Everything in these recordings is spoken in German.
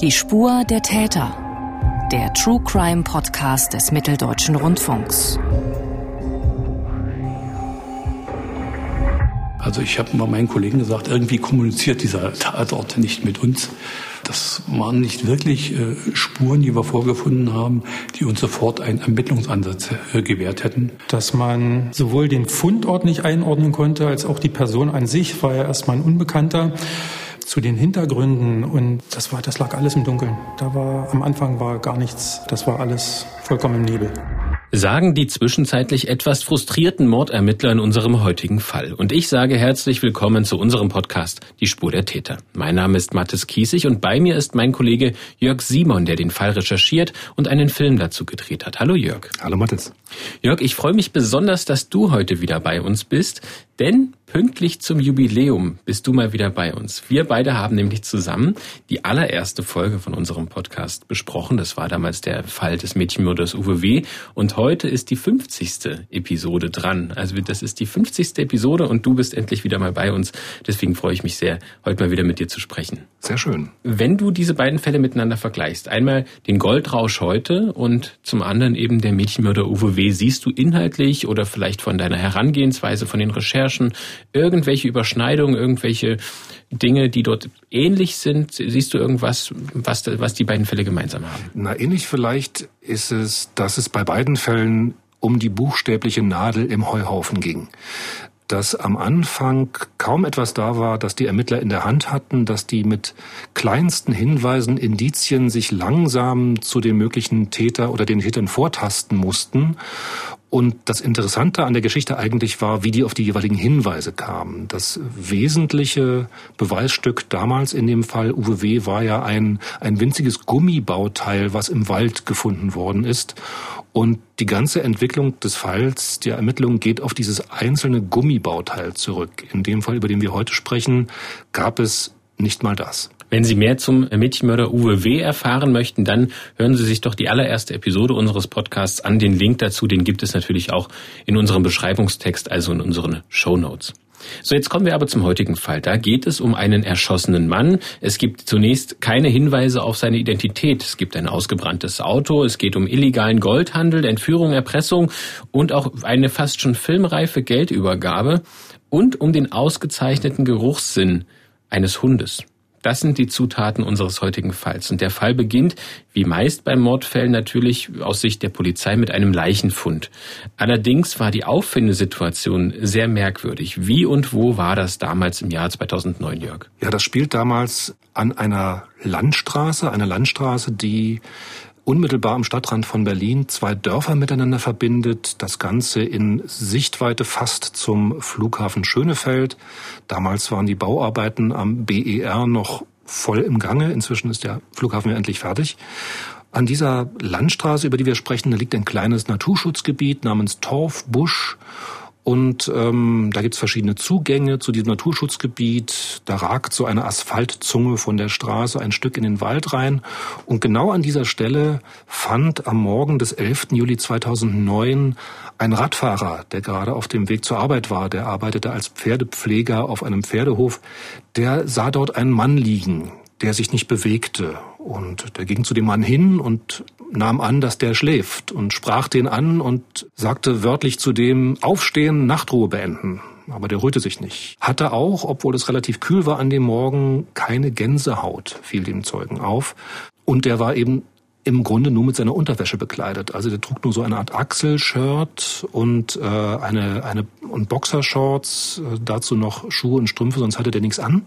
Die Spur der Täter. Der True Crime Podcast des Mitteldeutschen Rundfunks. Also ich habe mal meinen Kollegen gesagt, irgendwie kommuniziert dieser Tatort nicht mit uns. Das waren nicht wirklich äh, Spuren, die wir vorgefunden haben, die uns sofort einen Ermittlungsansatz äh, gewährt hätten. Dass man sowohl den Fundort nicht einordnen konnte, als auch die Person an sich war ja erstmal ein Unbekannter zu den Hintergründen und das war, das lag alles im Dunkeln. Da war, am Anfang war gar nichts. Das war alles vollkommen im Nebel sagen die zwischenzeitlich etwas frustrierten Mordermittler in unserem heutigen Fall. Und ich sage herzlich willkommen zu unserem Podcast Die Spur der Täter. Mein Name ist Mathis Kiesig und bei mir ist mein Kollege Jörg Simon, der den Fall recherchiert und einen Film dazu gedreht hat. Hallo Jörg. Hallo Mathis. Jörg, ich freue mich besonders, dass du heute wieder bei uns bist, denn pünktlich zum Jubiläum bist du mal wieder bei uns. Wir beide haben nämlich zusammen die allererste Folge von unserem Podcast besprochen. Das war damals der Fall des Mädchenmörders Uwe W. Und heute ist die 50. Episode dran. Also das ist die 50. Episode und du bist endlich wieder mal bei uns. Deswegen freue ich mich sehr, heute mal wieder mit dir zu sprechen. Sehr schön. Wenn du diese beiden Fälle miteinander vergleichst, einmal den Goldrausch heute und zum anderen eben der Mädchenmörder Uwe W., siehst du inhaltlich oder vielleicht von deiner Herangehensweise, von den Recherchen, irgendwelche Überschneidungen, irgendwelche Dinge, die dort ähnlich sind? Siehst du irgendwas, was, was die beiden Fälle gemeinsam haben? Na, ähnlich vielleicht ist es, dass es bei beiden Fällen um die buchstäbliche Nadel im Heuhaufen ging dass am Anfang kaum etwas da war, das die Ermittler in der Hand hatten, dass die mit kleinsten Hinweisen, Indizien sich langsam zu den möglichen Täter oder den Tätern vortasten mussten und das Interessante an der Geschichte eigentlich war, wie die auf die jeweiligen Hinweise kamen. Das wesentliche Beweisstück damals in dem Fall Uwe W. war ja ein, ein winziges Gummibauteil, was im Wald gefunden worden ist. Und die ganze Entwicklung des Falls, der Ermittlung geht auf dieses einzelne Gummibauteil zurück. In dem Fall, über den wir heute sprechen, gab es nicht mal das. Wenn Sie mehr zum Mädchenmörder Uwe W. erfahren möchten, dann hören Sie sich doch die allererste Episode unseres Podcasts an. Den Link dazu, den gibt es natürlich auch in unserem Beschreibungstext, also in unseren Show Notes. So, jetzt kommen wir aber zum heutigen Fall. Da geht es um einen erschossenen Mann. Es gibt zunächst keine Hinweise auf seine Identität. Es gibt ein ausgebranntes Auto. Es geht um illegalen Goldhandel, Entführung, Erpressung und auch eine fast schon filmreife Geldübergabe und um den ausgezeichneten Geruchssinn eines Hundes. Das sind die Zutaten unseres heutigen Falls. Und der Fall beginnt, wie meist bei Mordfällen natürlich aus Sicht der Polizei, mit einem Leichenfund. Allerdings war die Auffindesituation sehr merkwürdig. Wie und wo war das damals im Jahr 2009, Jörg? Ja, das spielt damals an einer Landstraße, einer Landstraße, die unmittelbar am Stadtrand von Berlin zwei Dörfer miteinander verbindet. Das Ganze in Sichtweite fast zum Flughafen Schönefeld. Damals waren die Bauarbeiten am BER noch voll im Gange. Inzwischen ist der Flughafen ja endlich fertig. An dieser Landstraße, über die wir sprechen, liegt ein kleines Naturschutzgebiet namens Torfbusch. Und ähm, da gibt's verschiedene Zugänge zu diesem Naturschutzgebiet. Da ragt so eine Asphaltzunge von der Straße ein Stück in den Wald rein. Und genau an dieser Stelle fand am Morgen des 11. Juli 2009 ein Radfahrer, der gerade auf dem Weg zur Arbeit war, der arbeitete als Pferdepfleger auf einem Pferdehof, der sah dort einen Mann liegen, der sich nicht bewegte. Und der ging zu dem Mann hin und nahm an, dass der schläft und sprach den an und sagte wörtlich zu dem Aufstehen, Nachtruhe beenden. Aber der rührte sich nicht. Hatte auch, obwohl es relativ kühl war an dem Morgen, keine Gänsehaut, fiel dem Zeugen auf. Und der war eben im Grunde nur mit seiner Unterwäsche bekleidet. Also der trug nur so eine Art Achselshirt und äh, eine eine und Boxershorts, äh, dazu noch Schuhe und Strümpfe, sonst hatte der nichts an.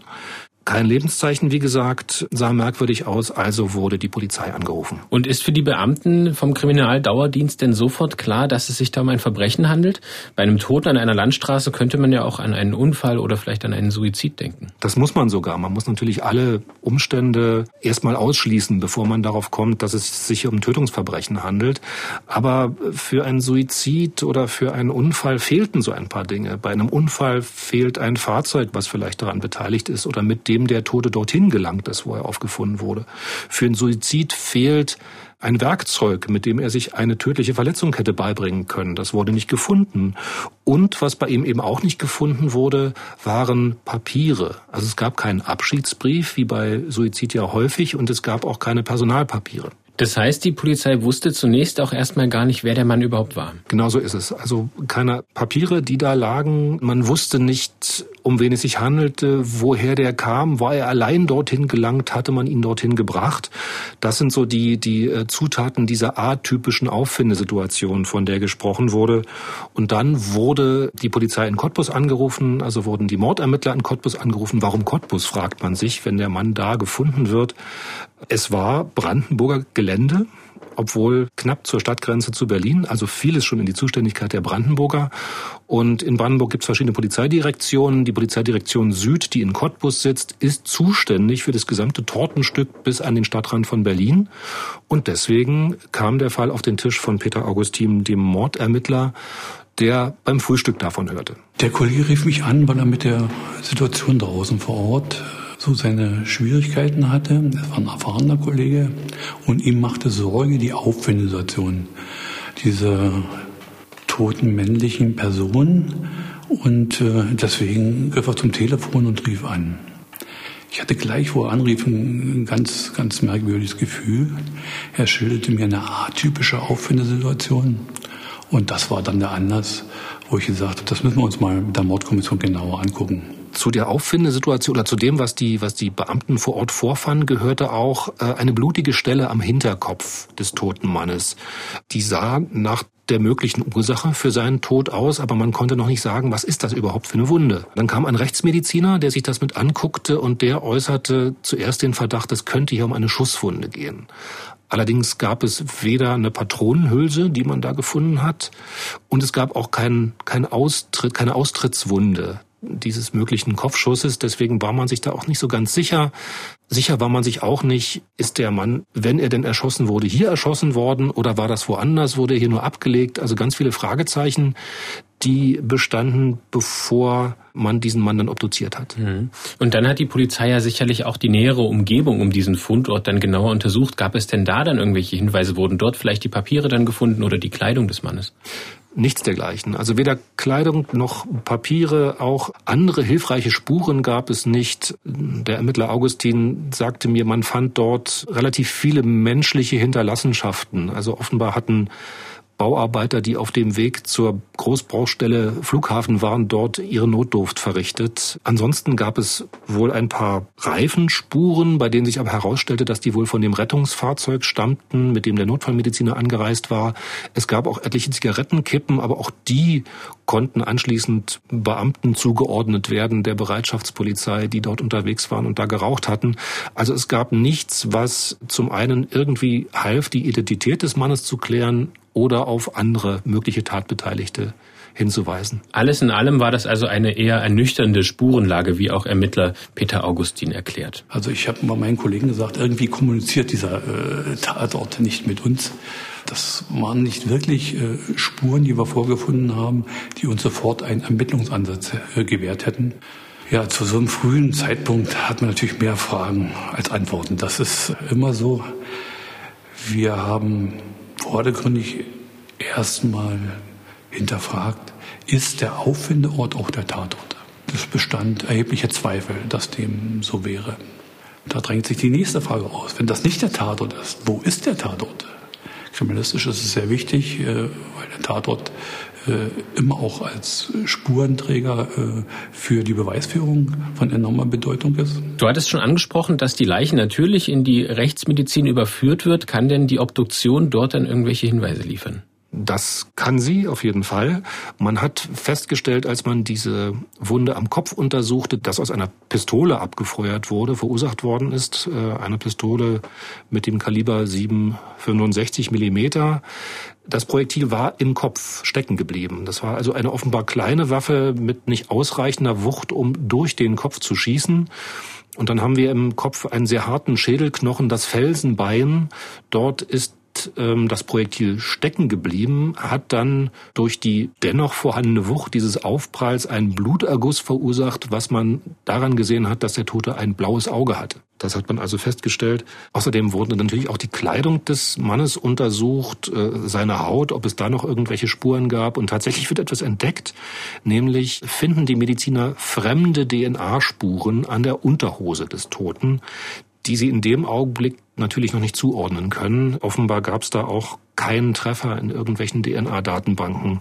Kein Lebenszeichen, wie gesagt, sah merkwürdig aus, also wurde die Polizei angerufen. Und ist für die Beamten vom Kriminaldauerdienst denn sofort klar, dass es sich da um ein Verbrechen handelt? Bei einem Toten an einer Landstraße könnte man ja auch an einen Unfall oder vielleicht an einen Suizid denken. Das muss man sogar. Man muss natürlich alle Umstände erstmal ausschließen, bevor man darauf kommt, dass es sich um Tötungsverbrechen handelt. Aber für einen Suizid oder für einen Unfall fehlten so ein paar Dinge. Bei einem Unfall fehlt ein Fahrzeug, was vielleicht daran beteiligt ist oder mit dem dem der Tote dorthin gelangt ist, wo er aufgefunden wurde. Für einen Suizid fehlt ein Werkzeug, mit dem er sich eine tödliche Verletzung hätte beibringen können. Das wurde nicht gefunden. Und was bei ihm eben auch nicht gefunden wurde, waren Papiere. Also es gab keinen Abschiedsbrief, wie bei Suizid ja häufig, und es gab auch keine Personalpapiere. Das heißt, die Polizei wusste zunächst auch erstmal gar nicht, wer der Mann überhaupt war. Genau so ist es. Also keine Papiere, die da lagen. Man wusste nicht, um wen es sich handelte, woher der kam. War er allein dorthin gelangt? Hatte man ihn dorthin gebracht? Das sind so die, die äh, Zutaten dieser atypischen Auffindesituation, von der gesprochen wurde. Und dann wurde die Polizei in Cottbus angerufen, also wurden die Mordermittler in Cottbus angerufen. Warum Cottbus, fragt man sich, wenn der Mann da gefunden wird. Es war Brandenburger Gelände, obwohl knapp zur Stadtgrenze zu Berlin, also vieles schon in die Zuständigkeit der Brandenburger. Und in Brandenburg gibt es verschiedene Polizeidirektionen. Die Polizeidirektion Süd, die in Cottbus sitzt, ist zuständig für das gesamte Tortenstück bis an den Stadtrand von Berlin. Und deswegen kam der Fall auf den Tisch von Peter Augustin, dem Mordermittler, der beim Frühstück davon hörte. Der Kollege rief mich an, weil er mit der Situation draußen vor Ort so seine Schwierigkeiten hatte. Er war ein erfahrener Kollege und ihm machte Sorge die Auffindesituation dieser toten männlichen Person und äh, deswegen griff er zum Telefon und rief an. Ich hatte gleich, wo er anrief, ein ganz, ganz merkwürdiges Gefühl. Er schilderte mir eine atypische Auffindesituation. Und das war dann der Anlass, wo ich gesagt habe, das müssen wir uns mal mit der Mordkommission genauer angucken zu der Auffindesituation oder zu dem, was die, was die Beamten vor Ort vorfanden, gehörte auch äh, eine blutige Stelle am Hinterkopf des toten Mannes. Die sah nach der möglichen Ursache für seinen Tod aus, aber man konnte noch nicht sagen, was ist das überhaupt für eine Wunde. Dann kam ein Rechtsmediziner, der sich das mit anguckte und der äußerte zuerst den Verdacht, es könnte hier um eine Schusswunde gehen. Allerdings gab es weder eine Patronenhülse, die man da gefunden hat, und es gab auch kein, kein Austritt, keine Austrittswunde dieses möglichen Kopfschusses. Deswegen war man sich da auch nicht so ganz sicher. Sicher war man sich auch nicht, ist der Mann, wenn er denn erschossen wurde, hier erschossen worden oder war das woanders, wurde er hier nur abgelegt? Also ganz viele Fragezeichen, die bestanden, bevor man diesen Mann dann obduziert hat. Mhm. Und dann hat die Polizei ja sicherlich auch die nähere Umgebung um diesen Fundort dann genauer untersucht. Gab es denn da dann irgendwelche Hinweise? Wurden dort vielleicht die Papiere dann gefunden oder die Kleidung des Mannes? Nichts dergleichen. Also weder Kleidung noch Papiere, auch andere hilfreiche Spuren gab es nicht. Der Ermittler Augustin sagte mir, man fand dort relativ viele menschliche Hinterlassenschaften. Also offenbar hatten Bauarbeiter, die auf dem Weg zur Großbaustelle Flughafen waren, dort ihre Notdurft verrichtet. Ansonsten gab es wohl ein paar Reifenspuren, bei denen sich aber herausstellte, dass die wohl von dem Rettungsfahrzeug stammten, mit dem der Notfallmediziner angereist war. Es gab auch etliche Zigarettenkippen, aber auch die konnten anschließend Beamten zugeordnet werden, der Bereitschaftspolizei, die dort unterwegs waren und da geraucht hatten. Also es gab nichts, was zum einen irgendwie half, die Identität des Mannes zu klären oder auf andere mögliche Tatbeteiligte hinzuweisen. Alles in allem war das also eine eher ernüchternde Spurenlage, wie auch Ermittler Peter Augustin erklärt. Also ich habe mal meinen Kollegen gesagt, irgendwie kommuniziert dieser äh, Tatort nicht mit uns. Das waren nicht wirklich äh, Spuren, die wir vorgefunden haben, die uns sofort einen Ermittlungsansatz äh, gewährt hätten. Ja, zu so einem frühen Zeitpunkt hat man natürlich mehr Fragen als Antworten. Das ist immer so. Wir haben vordergründig erstmal hinterfragt, ist der Auffindeort auch der Tatort? Es bestand erhebliche Zweifel, dass dem so wäre. Da drängt sich die nächste Frage aus. Wenn das nicht der Tatort ist, wo ist der Tatort? Kriminalistisch ist es sehr wichtig, äh, weil der Tatort immer auch als Spurenträger äh, für die Beweisführung von enormer Bedeutung ist. Du hattest schon angesprochen, dass die Leiche natürlich in die Rechtsmedizin überführt wird. Kann denn die Obduktion dort dann irgendwelche Hinweise liefern? Das kann sie auf jeden Fall. Man hat festgestellt, als man diese Wunde am Kopf untersuchte, dass aus einer Pistole abgefeuert wurde, verursacht worden ist. Äh, eine Pistole mit dem Kaliber 7,65 Millimeter. Das Projektil war im Kopf stecken geblieben. Das war also eine offenbar kleine Waffe mit nicht ausreichender Wucht, um durch den Kopf zu schießen. Und dann haben wir im Kopf einen sehr harten Schädelknochen, das Felsenbein. Dort ist ähm, das Projektil stecken geblieben, hat dann durch die dennoch vorhandene Wucht dieses Aufpralls einen Bluterguss verursacht, was man daran gesehen hat, dass der Tote ein blaues Auge hatte. Das hat man also festgestellt. Außerdem wurde natürlich auch die Kleidung des Mannes untersucht, äh, seine Haut, ob es da noch irgendwelche Spuren gab. Und tatsächlich wird etwas entdeckt, nämlich finden die Mediziner fremde DNA-Spuren an der Unterhose des Toten, die sie in dem Augenblick natürlich noch nicht zuordnen können. Offenbar gab es da auch keinen Treffer in irgendwelchen DNA-Datenbanken.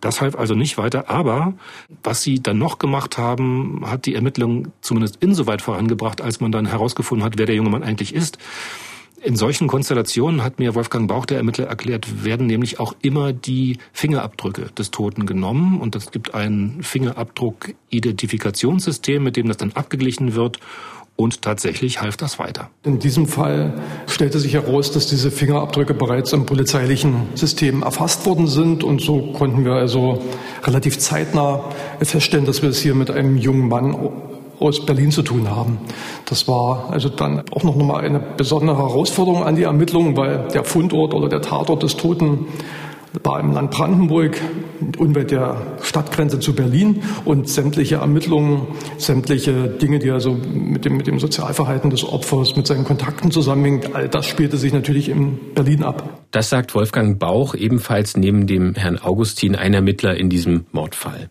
Das half also nicht weiter. Aber was sie dann noch gemacht haben, hat die Ermittlung zumindest insoweit vorangebracht, als man dann herausgefunden hat, wer der junge Mann eigentlich ist. In solchen Konstellationen hat mir Wolfgang Bauch, der Ermittler, erklärt, werden nämlich auch immer die Fingerabdrücke des Toten genommen und es gibt ein Fingerabdruck-Identifikationssystem, mit dem das dann abgeglichen wird und tatsächlich half das weiter. In diesem Fall stellte sich heraus, dass diese Fingerabdrücke bereits im polizeilichen System erfasst worden sind. Und so konnten wir also relativ zeitnah feststellen, dass wir es hier mit einem jungen Mann aus Berlin zu tun haben. Das war also dann auch noch mal eine besondere Herausforderung an die Ermittlungen, weil der Fundort oder der Tatort des Toten war Land Brandenburg, unweit der Stadtgrenze zu Berlin und sämtliche Ermittlungen, sämtliche Dinge, die also mit dem, mit dem Sozialverhalten des Opfers, mit seinen Kontakten zusammenhängen, all das spielte sich natürlich in Berlin ab. Das sagt Wolfgang Bauch, ebenfalls neben dem Herrn Augustin ein Ermittler in diesem Mordfall.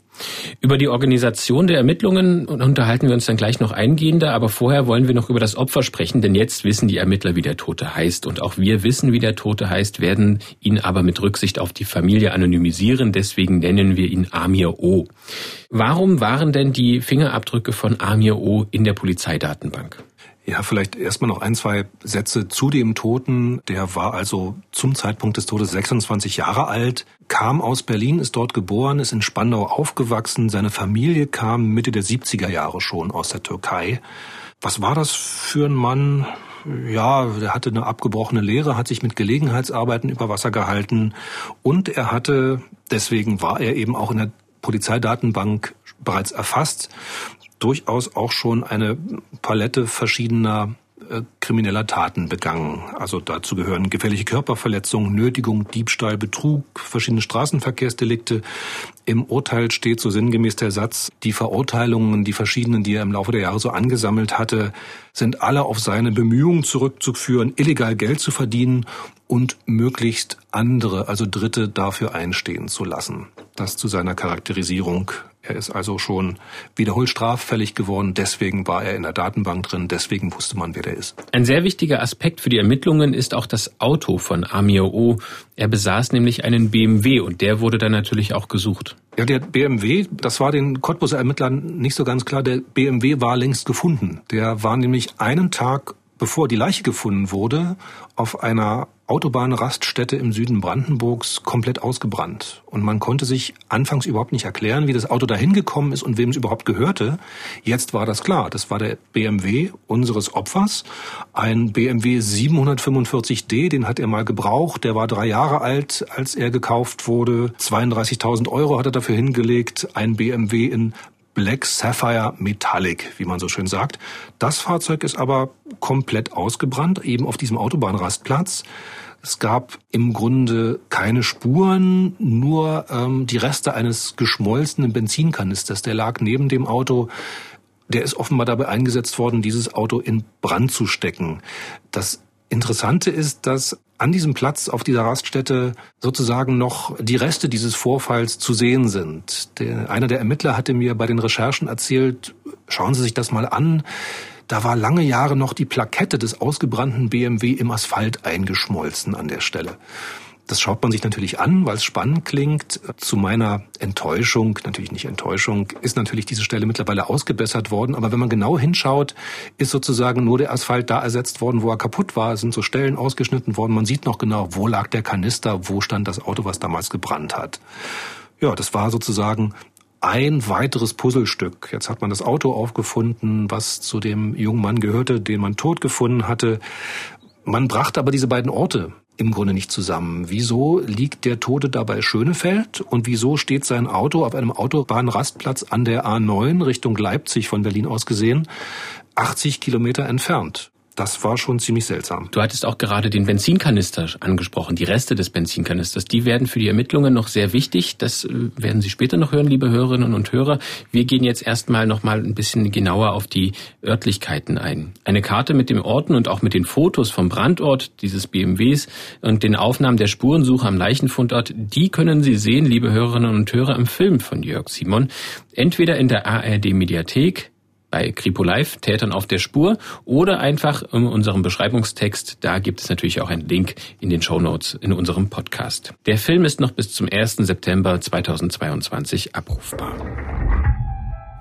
Über die Organisation der Ermittlungen unterhalten wir uns dann gleich noch eingehender, aber vorher wollen wir noch über das Opfer sprechen, denn jetzt wissen die Ermittler, wie der Tote heißt und auch wir wissen, wie der Tote heißt, werden ihn aber mit Rücksicht auf die Familie anonymisieren, deswegen nennen wir ihn Amir O. Warum waren denn die Fingerabdrücke von Amir O in der Polizeidatenbank? Ja, vielleicht erstmal noch ein, zwei Sätze zu dem Toten. Der war also zum Zeitpunkt des Todes 26 Jahre alt, kam aus Berlin, ist dort geboren, ist in Spandau aufgewachsen. Seine Familie kam Mitte der 70er Jahre schon aus der Türkei. Was war das für ein Mann? Ja, der hatte eine abgebrochene Lehre, hat sich mit Gelegenheitsarbeiten über Wasser gehalten und er hatte, deswegen war er eben auch in der Polizeidatenbank bereits erfasst, durchaus auch schon eine Palette verschiedener äh, krimineller Taten begangen. Also dazu gehören gefährliche Körperverletzung, Nötigung, Diebstahl, Betrug, verschiedene Straßenverkehrsdelikte. Im Urteil steht so sinngemäß der Satz, die Verurteilungen, die verschiedenen, die er im Laufe der Jahre so angesammelt hatte, sind alle auf seine Bemühungen zurückzuführen, illegal Geld zu verdienen und möglichst andere, also Dritte, dafür einstehen zu lassen. Das zu seiner Charakterisierung er ist also schon wiederholt straffällig geworden, deswegen war er in der Datenbank drin, deswegen wusste man, wer der ist. Ein sehr wichtiger Aspekt für die Ermittlungen ist auch das Auto von Amir O. Er besaß nämlich einen BMW und der wurde dann natürlich auch gesucht. Ja, der BMW, das war den Cottbuser Ermittlern nicht so ganz klar, der BMW war längst gefunden. Der war nämlich einen Tag bevor die Leiche gefunden wurde, auf einer Autobahnraststätte im Süden Brandenburgs komplett ausgebrannt. Und man konnte sich anfangs überhaupt nicht erklären, wie das Auto dahin gekommen ist und wem es überhaupt gehörte. Jetzt war das klar. Das war der BMW unseres Opfers. Ein BMW 745D, den hat er mal gebraucht. Der war drei Jahre alt, als er gekauft wurde. 32.000 Euro hat er dafür hingelegt. Ein BMW in Black Sapphire Metallic, wie man so schön sagt. Das Fahrzeug ist aber komplett ausgebrannt, eben auf diesem Autobahnrastplatz. Es gab im Grunde keine Spuren, nur ähm, die Reste eines geschmolzenen Benzinkanisters. Der lag neben dem Auto. Der ist offenbar dabei eingesetzt worden, dieses Auto in Brand zu stecken. Das Interessante ist, dass an diesem Platz auf dieser Raststätte sozusagen noch die Reste dieses Vorfalls zu sehen sind. Der, einer der Ermittler hatte mir bei den Recherchen erzählt, schauen Sie sich das mal an. Da war lange Jahre noch die Plakette des ausgebrannten BMW im Asphalt eingeschmolzen an der Stelle. Das schaut man sich natürlich an, weil es spannend klingt. Zu meiner Enttäuschung, natürlich nicht Enttäuschung, ist natürlich diese Stelle mittlerweile ausgebessert worden. Aber wenn man genau hinschaut, ist sozusagen nur der Asphalt da ersetzt worden, wo er kaputt war. Es sind so Stellen ausgeschnitten worden. Man sieht noch genau, wo lag der Kanister, wo stand das Auto, was damals gebrannt hat. Ja, das war sozusagen ein weiteres Puzzlestück. Jetzt hat man das Auto aufgefunden, was zu dem jungen Mann gehörte, den man tot gefunden hatte. Man brachte aber diese beiden Orte im Grunde nicht zusammen. Wieso liegt der Tote dabei Schönefeld und wieso steht sein Auto auf einem Autobahnrastplatz an der A9 Richtung Leipzig von Berlin aus gesehen 80 Kilometer entfernt? Das war schon ziemlich seltsam. Du hattest auch gerade den Benzinkanister angesprochen, die Reste des Benzinkanisters. Die werden für die Ermittlungen noch sehr wichtig. Das äh, werden Sie später noch hören, liebe Hörerinnen und Hörer. Wir gehen jetzt erstmal noch mal ein bisschen genauer auf die Örtlichkeiten ein. Eine Karte mit dem Orten und auch mit den Fotos vom Brandort dieses BMWs und den Aufnahmen der Spurensuche am Leichenfundort, die können Sie sehen, liebe Hörerinnen und Hörer, im Film von Jörg Simon. Entweder in der ARD Mediathek, bei Kripo Live, Tätern auf der Spur oder einfach in unserem Beschreibungstext. Da gibt es natürlich auch einen Link in den Show Notes in unserem Podcast. Der Film ist noch bis zum 1. September 2022 abrufbar.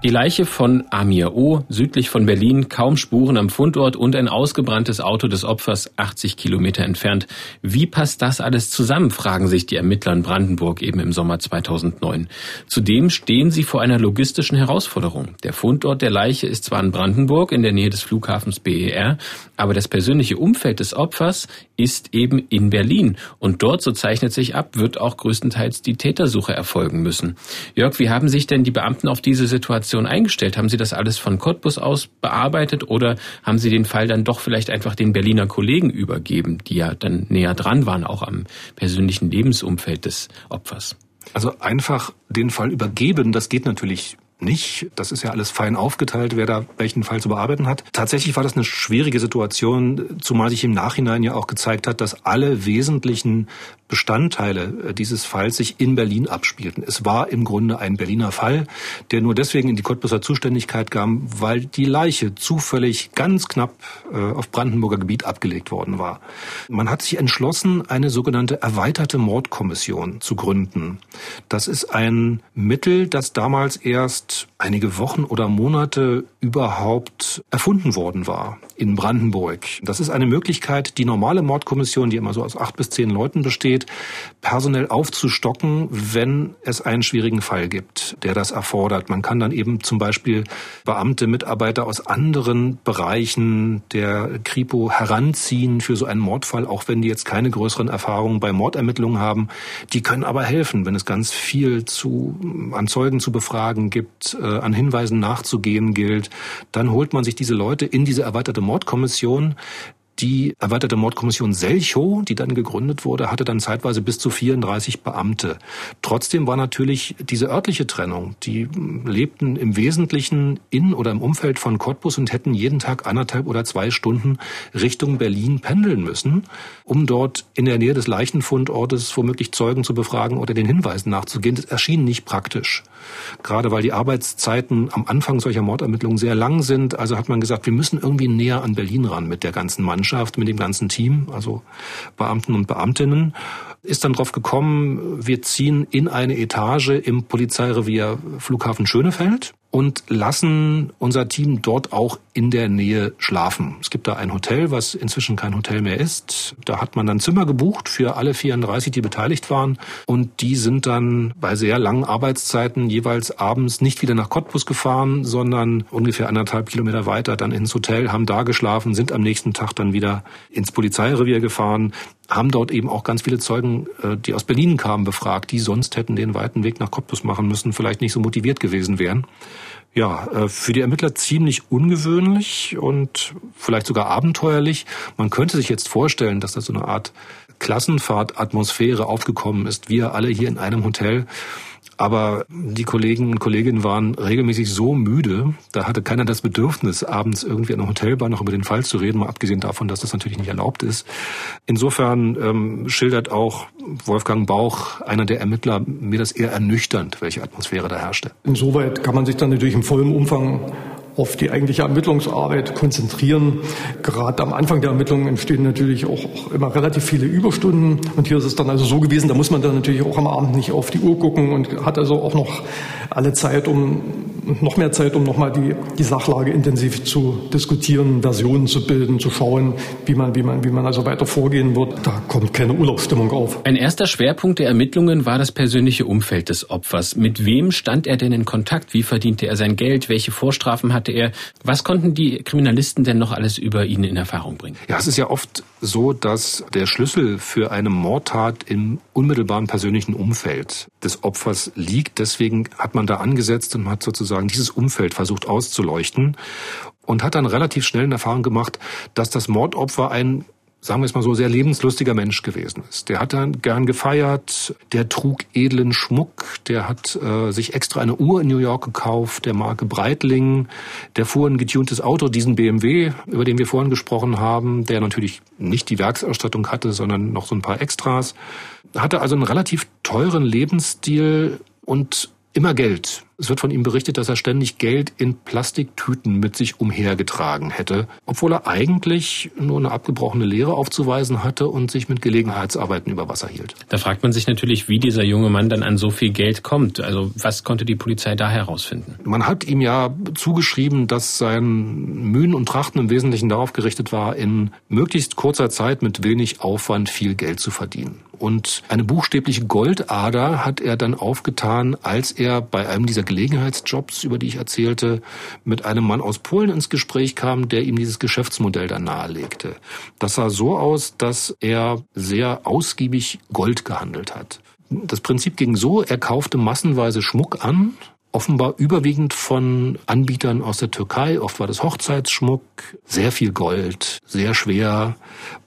Die Leiche von Amir O. südlich von Berlin, kaum Spuren am Fundort und ein ausgebranntes Auto des Opfers 80 Kilometer entfernt. Wie passt das alles zusammen, fragen sich die Ermittler in Brandenburg eben im Sommer 2009. Zudem stehen sie vor einer logistischen Herausforderung. Der Fundort der Leiche ist zwar in Brandenburg in der Nähe des Flughafens BER, aber das persönliche Umfeld des Opfers ist eben in Berlin. Und dort, so zeichnet sich ab, wird auch größtenteils die Tätersuche erfolgen müssen. Jörg, wie haben sich denn die Beamten auf diese Situation Situation eingestellt? Haben Sie das alles von Cottbus aus bearbeitet oder haben Sie den Fall dann doch vielleicht einfach den Berliner Kollegen übergeben, die ja dann näher dran waren, auch am persönlichen Lebensumfeld des Opfers? Also einfach den Fall übergeben, das geht natürlich nicht. Das ist ja alles fein aufgeteilt, wer da welchen Fall zu bearbeiten hat. Tatsächlich war das eine schwierige Situation, zumal sich im Nachhinein ja auch gezeigt hat, dass alle wesentlichen Bestandteile äh, dieses Falls sich in Berlin abspielten. Es war im Grunde ein Berliner Fall, der nur deswegen in die Cottbuser Zuständigkeit kam, weil die Leiche zufällig ganz knapp äh, auf Brandenburger Gebiet abgelegt worden war. Man hat sich entschlossen, eine sogenannte erweiterte Mordkommission zu gründen. Das ist ein Mittel, das damals erst einige Wochen oder Monate überhaupt erfunden worden war in Brandenburg. Das ist eine Möglichkeit, die normale Mordkommission, die immer so aus acht bis zehn Leuten besteht, personell aufzustocken, wenn es einen schwierigen Fall gibt, der das erfordert. Man kann dann eben zum Beispiel Beamte, Mitarbeiter aus anderen Bereichen der Kripo heranziehen für so einen Mordfall, auch wenn die jetzt keine größeren Erfahrungen bei Mordermittlungen haben. Die können aber helfen, wenn es ganz viel zu, an Zeugen zu befragen gibt, äh, an Hinweisen nachzugehen gilt. Dann holt man sich diese Leute in diese erweiterte Mordkommission, die erweiterte Mordkommission Selchow, die dann gegründet wurde, hatte dann zeitweise bis zu 34 Beamte. Trotzdem war natürlich diese örtliche Trennung. Die lebten im Wesentlichen in oder im Umfeld von Cottbus und hätten jeden Tag anderthalb oder zwei Stunden Richtung Berlin pendeln müssen, um dort in der Nähe des Leichenfundortes womöglich Zeugen zu befragen oder den Hinweisen nachzugehen. Das erschien nicht praktisch. Gerade weil die Arbeitszeiten am Anfang solcher Mordermittlungen sehr lang sind. Also hat man gesagt, wir müssen irgendwie näher an Berlin ran mit der ganzen Mannschaft, mit dem ganzen Team, also Beamten und Beamtinnen. Ist dann drauf gekommen, wir ziehen in eine Etage im Polizeirevier Flughafen Schönefeld und lassen unser Team dort auch in der Nähe schlafen. Es gibt da ein Hotel, was inzwischen kein Hotel mehr ist. Da hat man dann Zimmer gebucht für alle 34, die beteiligt waren. Und die sind dann bei sehr langen Arbeitszeiten jeweils abends nicht wieder nach Cottbus gefahren, sondern ungefähr anderthalb Kilometer weiter dann ins Hotel, haben da geschlafen, sind am nächsten Tag dann wieder ins Polizeirevier gefahren, haben dort eben auch ganz viele Zeugen, äh, die aus Berlin kamen, befragt, die sonst hätten den weiten Weg nach Cottbus machen müssen, vielleicht nicht so motiviert gewesen wären. Ja, äh, für die Ermittler ziemlich ungewöhnlich und vielleicht sogar abenteuerlich. Man könnte sich jetzt vorstellen, dass da so eine Art Klassenfahrtatmosphäre aufgekommen ist. Wir alle hier in einem Hotel aber die Kollegen und Kolleginnen waren regelmäßig so müde, da hatte keiner das Bedürfnis, abends irgendwie an einer Hotelbar noch über den Fall zu reden, mal abgesehen davon, dass das natürlich nicht erlaubt ist. Insofern ähm, schildert auch Wolfgang Bauch, einer der Ermittler, mir das eher ernüchternd, welche Atmosphäre da herrschte. Insoweit kann man sich dann natürlich im vollen Umfang auf die eigentliche Ermittlungsarbeit konzentrieren. Gerade am Anfang der Ermittlungen entstehen natürlich auch, immer relativ viele Überstunden. Und hier ist es dann also so gewesen, da muss man dann natürlich auch am Abend nicht auf die Uhr gucken und hat also auch noch alle Zeit, um noch mehr Zeit, um nochmal die, die Sachlage intensiv zu diskutieren, Versionen zu bilden, zu schauen, wie man, wie man, wie man also weiter vorgehen wird. Da kommt keine Urlaubsstimmung auf. Ein erster Schwerpunkt der Ermittlungen war das persönliche Umfeld des Opfers. Mit wem stand er denn in Kontakt? Wie verdiente er sein Geld? Welche Vorstrafen hatte er? Was konnten die Kriminalisten denn noch alles über ihn in Erfahrung bringen? Ja, es ist ja oft so, dass der Schlüssel für eine Mordtat im unmittelbaren persönlichen Umfeld des Opfers liegt. Deswegen hat man da angesetzt und hat sozusagen dieses Umfeld versucht auszuleuchten. und hat dann relativ schnell in Erfahrung gemacht, dass das Mordopfer ein sagen wir es mal so, sehr lebenslustiger Mensch gewesen ist. Der hat dann gern gefeiert, der trug edlen Schmuck, der hat äh, sich extra eine Uhr in New York gekauft, der Marke Breitling, der fuhr ein getuntes Auto, diesen BMW, über den wir vorhin gesprochen haben, der natürlich nicht die Werksausstattung hatte, sondern noch so ein paar Extras. Hatte also einen relativ teuren Lebensstil und immer Geld. Es wird von ihm berichtet, dass er ständig Geld in Plastiktüten mit sich umhergetragen hätte, obwohl er eigentlich nur eine abgebrochene Lehre aufzuweisen hatte und sich mit Gelegenheitsarbeiten über Wasser hielt. Da fragt man sich natürlich, wie dieser junge Mann dann an so viel Geld kommt. Also was konnte die Polizei da herausfinden? Man hat ihm ja zugeschrieben, dass sein Mühen und Trachten im Wesentlichen darauf gerichtet war, in möglichst kurzer Zeit mit wenig Aufwand viel Geld zu verdienen. Und eine buchstäbliche Goldader hat er dann aufgetan, als er bei einem dieser Gelegenheitsjobs, über die ich erzählte, mit einem Mann aus Polen ins Gespräch kam, der ihm dieses Geschäftsmodell dann nahelegte. Das sah so aus, dass er sehr ausgiebig Gold gehandelt hat. Das Prinzip ging so, er kaufte massenweise Schmuck an, offenbar überwiegend von Anbietern aus der Türkei. Oft war das Hochzeitsschmuck, sehr viel Gold, sehr schwer.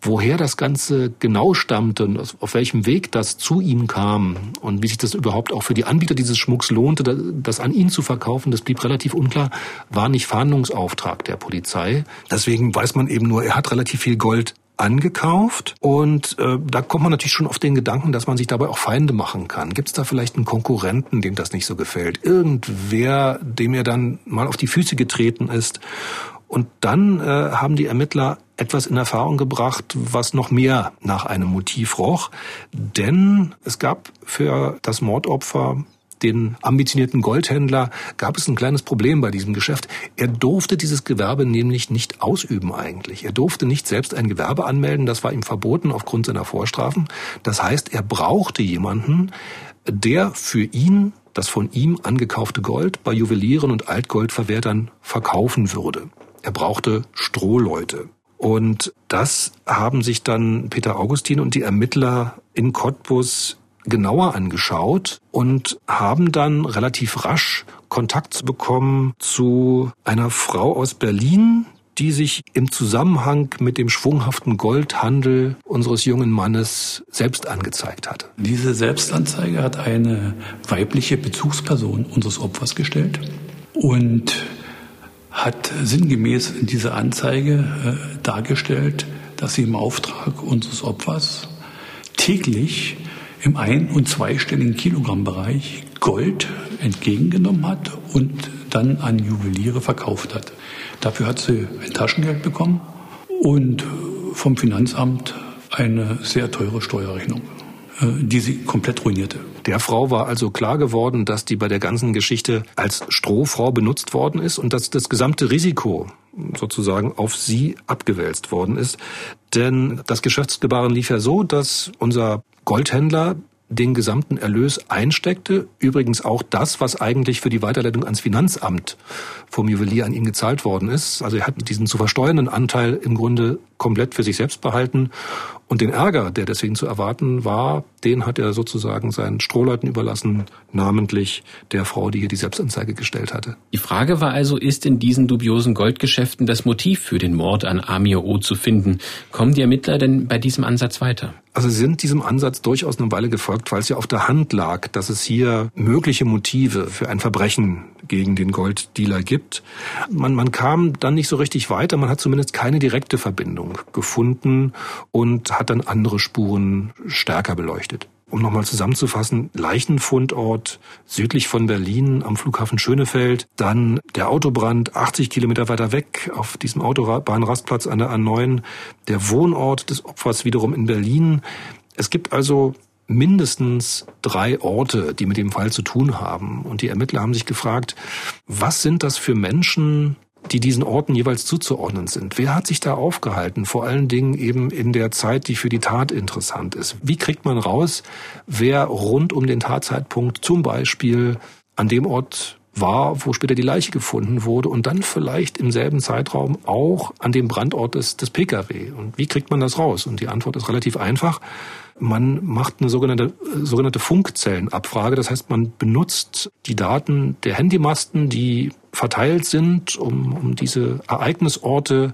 Woher das Ganze genau stammte und auf welchem Weg das zu ihm kam und wie sich das überhaupt auch für die Anbieter dieses Schmucks lohnte, das an ihn zu verkaufen, das blieb relativ unklar, war nicht Fahndungsauftrag der Polizei. Deswegen weiß man eben nur, er hat relativ viel Gold angekauft und äh, da kommt man natürlich schon auf den Gedanken, dass man sich dabei auch Feinde machen kann. Gibt es da vielleicht einen Konkurrenten, dem das nicht so gefällt? Irgendwer, dem er dann mal auf die Füße getreten ist? Und dann äh, haben die Ermittler etwas in Erfahrung gebracht, was noch mehr nach einem Motiv roch. Denn es gab für das Mordopfer den ambitionierten Goldhändler gab es ein kleines Problem bei diesem Geschäft. Er durfte dieses Gewerbe nämlich nicht ausüben eigentlich. Er durfte nicht selbst ein Gewerbe anmelden, das war ihm verboten aufgrund seiner Vorstrafen. Das heißt, er brauchte jemanden, der für ihn das von ihm angekaufte Gold bei Juwelieren und Altgoldverwertern verkaufen würde. Er brauchte Strohleute. Und das haben sich dann Peter Augustin und die Ermittler in Cottbus genauer angeschaut und haben dann relativ rasch Kontakt bekommen zu einer Frau aus Berlin, die sich im Zusammenhang mit dem schwunghaften Goldhandel unseres jungen Mannes selbst angezeigt hatte. Diese Selbstanzeige hat eine weibliche Bezugsperson unseres Opfers gestellt und hat sinngemäß in dieser Anzeige äh, dargestellt, dass sie im Auftrag unseres Opfers täglich im ein- und zweistelligen Kilogrammbereich Gold entgegengenommen hat und dann an Juweliere verkauft hat. Dafür hat sie ein Taschengeld bekommen und vom Finanzamt eine sehr teure Steuerrechnung, äh, die sie komplett ruinierte. Der Frau war also klar geworden, dass die bei der ganzen Geschichte als Strohfrau benutzt worden ist und dass das gesamte Risiko sozusagen auf sie abgewälzt worden ist. Denn das Geschäftsgebaren lief ja so, dass unser Goldhändler den gesamten Erlös einsteckte. Übrigens auch das, was eigentlich für die Weiterleitung ans Finanzamt vom Juwelier an ihn gezahlt worden ist. Also er hat diesen zu versteuernden Anteil im Grunde komplett für sich selbst behalten. Und den Ärger, der deswegen zu erwarten war, den hat er sozusagen seinen Strohleuten überlassen, namentlich der Frau, die hier die Selbstanzeige gestellt hatte. Die Frage war also, ist in diesen dubiosen Goldgeschäften das Motiv für den Mord an Amir O zu finden? Kommen die Ermittler denn bei diesem Ansatz weiter? Also sie sind diesem Ansatz durchaus eine Weile gefolgt, weil es ja auf der Hand lag, dass es hier mögliche Motive für ein Verbrechen gegen den Golddealer gibt. Man, man kam dann nicht so richtig weiter, man hat zumindest keine direkte Verbindung gefunden und hat dann andere Spuren stärker beleuchtet. Um nochmal zusammenzufassen, Leichenfundort südlich von Berlin am Flughafen Schönefeld, dann der Autobrand 80 Kilometer weiter weg auf diesem Autobahnrastplatz an der A9, der Wohnort des Opfers wiederum in Berlin. Es gibt also mindestens drei Orte, die mit dem Fall zu tun haben. Und die Ermittler haben sich gefragt, was sind das für Menschen, die diesen Orten jeweils zuzuordnen sind. Wer hat sich da aufgehalten? Vor allen Dingen eben in der Zeit, die für die Tat interessant ist. Wie kriegt man raus, wer rund um den Tatzeitpunkt zum Beispiel an dem Ort war, wo später die Leiche gefunden wurde und dann vielleicht im selben Zeitraum auch an dem Brandort des, des Pkw. Und wie kriegt man das raus? Und die Antwort ist relativ einfach. Man macht eine sogenannte, sogenannte Funkzellenabfrage. Das heißt, man benutzt die Daten der Handymasten, die verteilt sind um, um diese Ereignisorte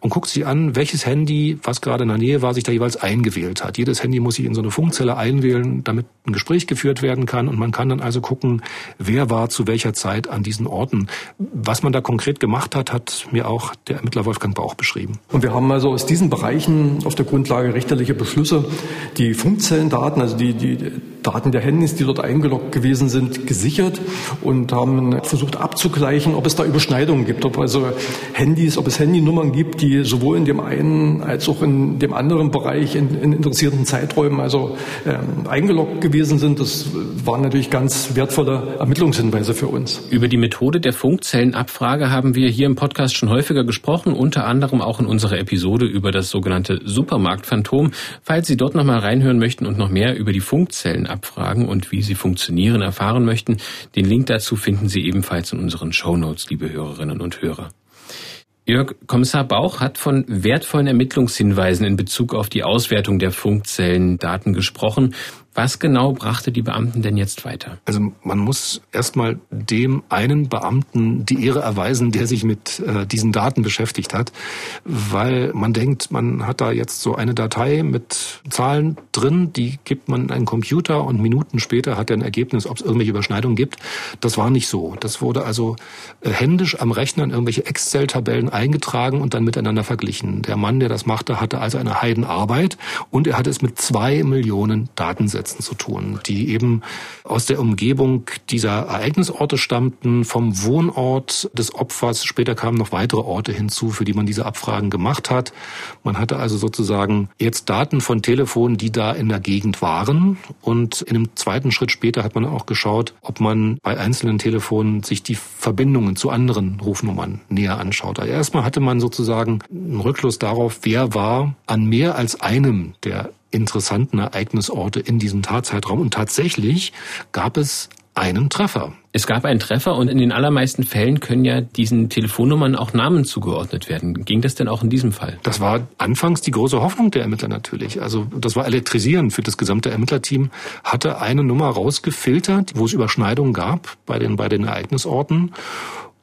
und guckt sich an, welches Handy, was gerade in der Nähe war, sich da jeweils eingewählt hat. Jedes Handy muss sich in so eine Funkzelle einwählen, damit ein Gespräch geführt werden kann und man kann dann also gucken, wer war zu welcher Zeit an diesen Orten. Was man da konkret gemacht hat, hat mir auch der Ermittler Wolfgang Bauch beschrieben. Und wir haben also aus diesen Bereichen auf der Grundlage richterlicher Beschlüsse die Funkzellendaten, also die, die Daten der Handys, die dort eingeloggt gewesen sind, gesichert und haben versucht abzugleichen, ob es da Überschneidungen gibt, ob also Handys, ob es Handynummern gibt, die sowohl in dem einen als auch in dem anderen Bereich in, in interessierten Zeiträumen also ähm, eingeloggt gewesen sind. Das waren natürlich ganz wertvolle Ermittlungshinweise für uns. Über die Methode der Funkzellenabfrage haben wir hier im Podcast schon häufiger gesprochen, unter anderem auch in unserer Episode über das sogenannte Supermarktphantom. Falls Sie dort noch mal reinhören möchten und noch mehr über die Funkzellen abfragen und wie sie funktionieren erfahren möchten, den Link dazu finden Sie ebenfalls in unseren Show Notes, liebe Hörerinnen und Hörer. Jörg, Kommissar Bauch hat von wertvollen Ermittlungshinweisen in Bezug auf die Auswertung der Funkzellendaten gesprochen. Was genau brachte die Beamten denn jetzt weiter? Also man muss erstmal dem einen Beamten die Ehre erweisen, der sich mit äh, diesen Daten beschäftigt hat, weil man denkt, man hat da jetzt so eine Datei mit Zahlen drin, die gibt man in einen Computer und Minuten später hat er ein Ergebnis, ob es irgendwelche Überschneidungen gibt. Das war nicht so. Das wurde also äh, händisch am Rechner in irgendwelche Excel-Tabellen eingetragen und dann miteinander verglichen. Der Mann, der das machte, hatte also eine Heidenarbeit und er hatte es mit zwei Millionen Datensätzen Gesetzen zu tun, die eben aus der Umgebung dieser Ereignisorte stammten, vom Wohnort des Opfers. Später kamen noch weitere Orte hinzu, für die man diese Abfragen gemacht hat. Man hatte also sozusagen jetzt Daten von Telefonen, die da in der Gegend waren. Und in einem zweiten Schritt später hat man auch geschaut, ob man bei einzelnen Telefonen sich die Verbindungen zu anderen Rufnummern näher anschaut. Also erstmal hatte man sozusagen einen Rückschluss darauf, wer war an mehr als einem der interessanten Ereignisorte in diesem Tatzeitraum. Und tatsächlich gab es einen Treffer. Es gab einen Treffer und in den allermeisten Fällen können ja diesen Telefonnummern auch Namen zugeordnet werden. Ging das denn auch in diesem Fall? Das war anfangs die große Hoffnung der Ermittler natürlich. Also das war elektrisierend für das gesamte Ermittlerteam. Hatte eine Nummer rausgefiltert, wo es Überschneidungen gab bei den, bei den Ereignisorten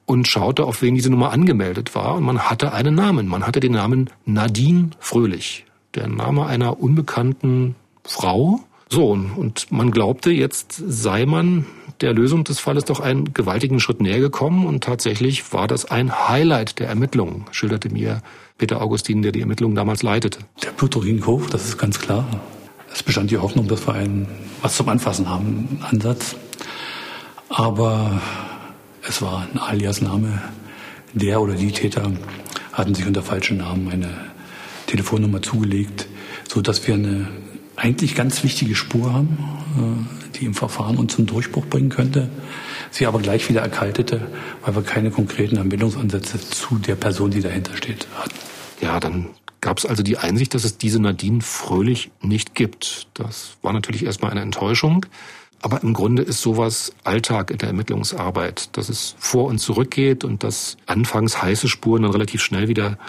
und schaute, auf wen diese Nummer angemeldet war. Und man hatte einen Namen. Man hatte den Namen Nadine Fröhlich der Name einer unbekannten Frau. So, und man glaubte, jetzt sei man der Lösung des Falles doch einen gewaltigen Schritt näher gekommen und tatsächlich war das ein Highlight der Ermittlungen, schilderte mir Peter Augustin, der die Ermittlungen damals leitete. Der Bluturinhof, das ist ganz klar. Es bestand die Hoffnung, dass wir ein was zum Anfassen haben, einen Ansatz. Aber es war ein Aliasname. Der oder die Täter hatten sich unter falschen Namen eine Telefonnummer zugelegt, so dass wir eine eigentlich ganz wichtige Spur haben, äh, die im Verfahren uns zum Durchbruch bringen könnte, sie aber gleich wieder erkaltete, weil wir keine konkreten Ermittlungsansätze zu der Person, die dahinter steht, hatten. Ja, dann gab es also die Einsicht, dass es diese Nadine Fröhlich nicht gibt. Das war natürlich erstmal eine Enttäuschung. Aber im Grunde ist sowas Alltag in der Ermittlungsarbeit, dass es vor und zurück geht und dass anfangs heiße Spuren dann relativ schnell wieder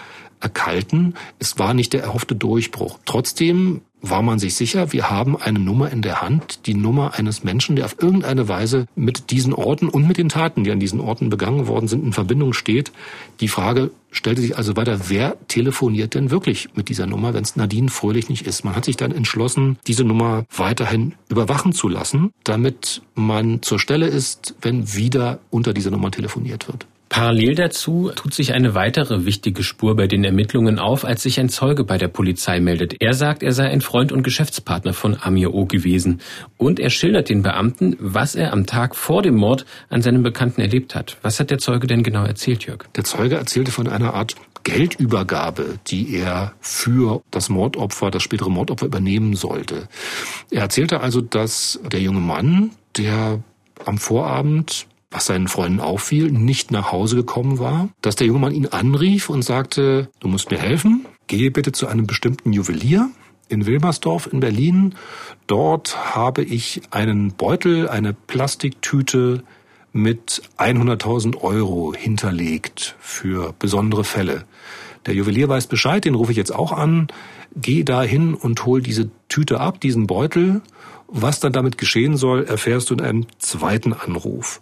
erkalten. Es war nicht der erhoffte Durchbruch. Trotzdem war man sich sicher, wir haben eine Nummer in der Hand, die Nummer eines Menschen, der auf irgendeine Weise mit diesen Orten und mit den Taten, die an diesen Orten begangen worden sind, in Verbindung steht. Die Frage stellte sich also weiter, wer telefoniert denn wirklich mit dieser Nummer, wenn es Nadine Fröhlich nicht ist? Man hat sich dann entschlossen, diese Nummer weiterhin überwachen zu lassen, damit man zur Stelle ist, wenn wieder unter dieser Nummer telefoniert wird. Parallel dazu tut sich eine weitere wichtige Spur bei den Ermittlungen auf, als sich ein Zeuge bei der Polizei meldet. Er sagt, er sei ein Freund und Geschäftspartner von Amir O gewesen. Und er schildert den Beamten, was er am Tag vor dem Mord an seinem Bekannten erlebt hat. Was hat der Zeuge denn genau erzählt, Jörg? Der Zeuge erzählte von einer Art Geldübergabe, die er für das Mordopfer, das spätere Mordopfer übernehmen sollte. Er erzählte also, dass der junge Mann, der am Vorabend was seinen Freunden auffiel, nicht nach Hause gekommen war, dass der junge Mann ihn anrief und sagte, du musst mir helfen, gehe bitte zu einem bestimmten Juwelier in Wilmersdorf in Berlin. Dort habe ich einen Beutel, eine Plastiktüte mit 100.000 Euro hinterlegt für besondere Fälle. Der Juwelier weiß Bescheid, den rufe ich jetzt auch an. Geh da hin und hol diese Tüte ab, diesen Beutel. Was dann damit geschehen soll, erfährst du in einem zweiten Anruf.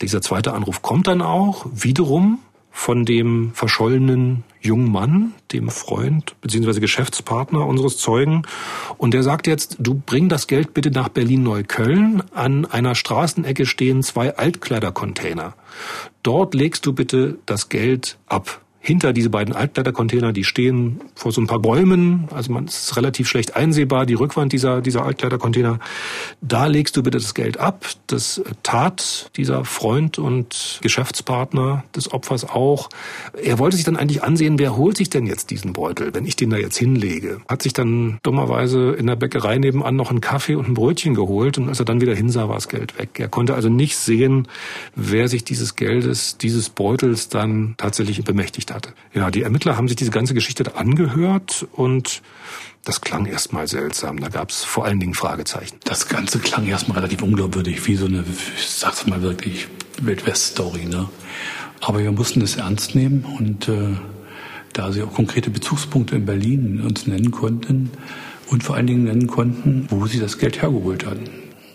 Dieser zweite Anruf kommt dann auch wiederum von dem verschollenen jungen Mann, dem Freund bzw. Geschäftspartner unseres Zeugen. Und der sagt jetzt, du bring das Geld bitte nach Berlin-Neukölln. An einer Straßenecke stehen zwei Altkleidercontainer. Dort legst du bitte das Geld ab hinter diese beiden Altkleidercontainer, die stehen vor so ein paar Bäumen, also man ist relativ schlecht einsehbar, die Rückwand dieser, dieser Altkleidercontainer. Da legst du bitte das Geld ab. Das tat dieser Freund und Geschäftspartner des Opfers auch. Er wollte sich dann eigentlich ansehen, wer holt sich denn jetzt diesen Beutel, wenn ich den da jetzt hinlege. Hat sich dann dummerweise in der Bäckerei nebenan noch einen Kaffee und ein Brötchen geholt und als er dann wieder hinsah, war das Geld weg. Er konnte also nicht sehen, wer sich dieses Geldes, dieses Beutels dann tatsächlich bemächtigt hat hatte. Ja, die Ermittler haben sich diese ganze Geschichte angehört und das klang erstmal seltsam. Da gab es vor allen Dingen Fragezeichen. Das Ganze klang erstmal relativ unglaubwürdig, wie so eine, ich sag's mal wirklich, Wildwest-Story. Ne? Aber wir mussten das ernst nehmen und äh, da sie auch konkrete Bezugspunkte in Berlin uns nennen konnten und vor allen Dingen nennen konnten, wo sie das Geld hergeholt hatten.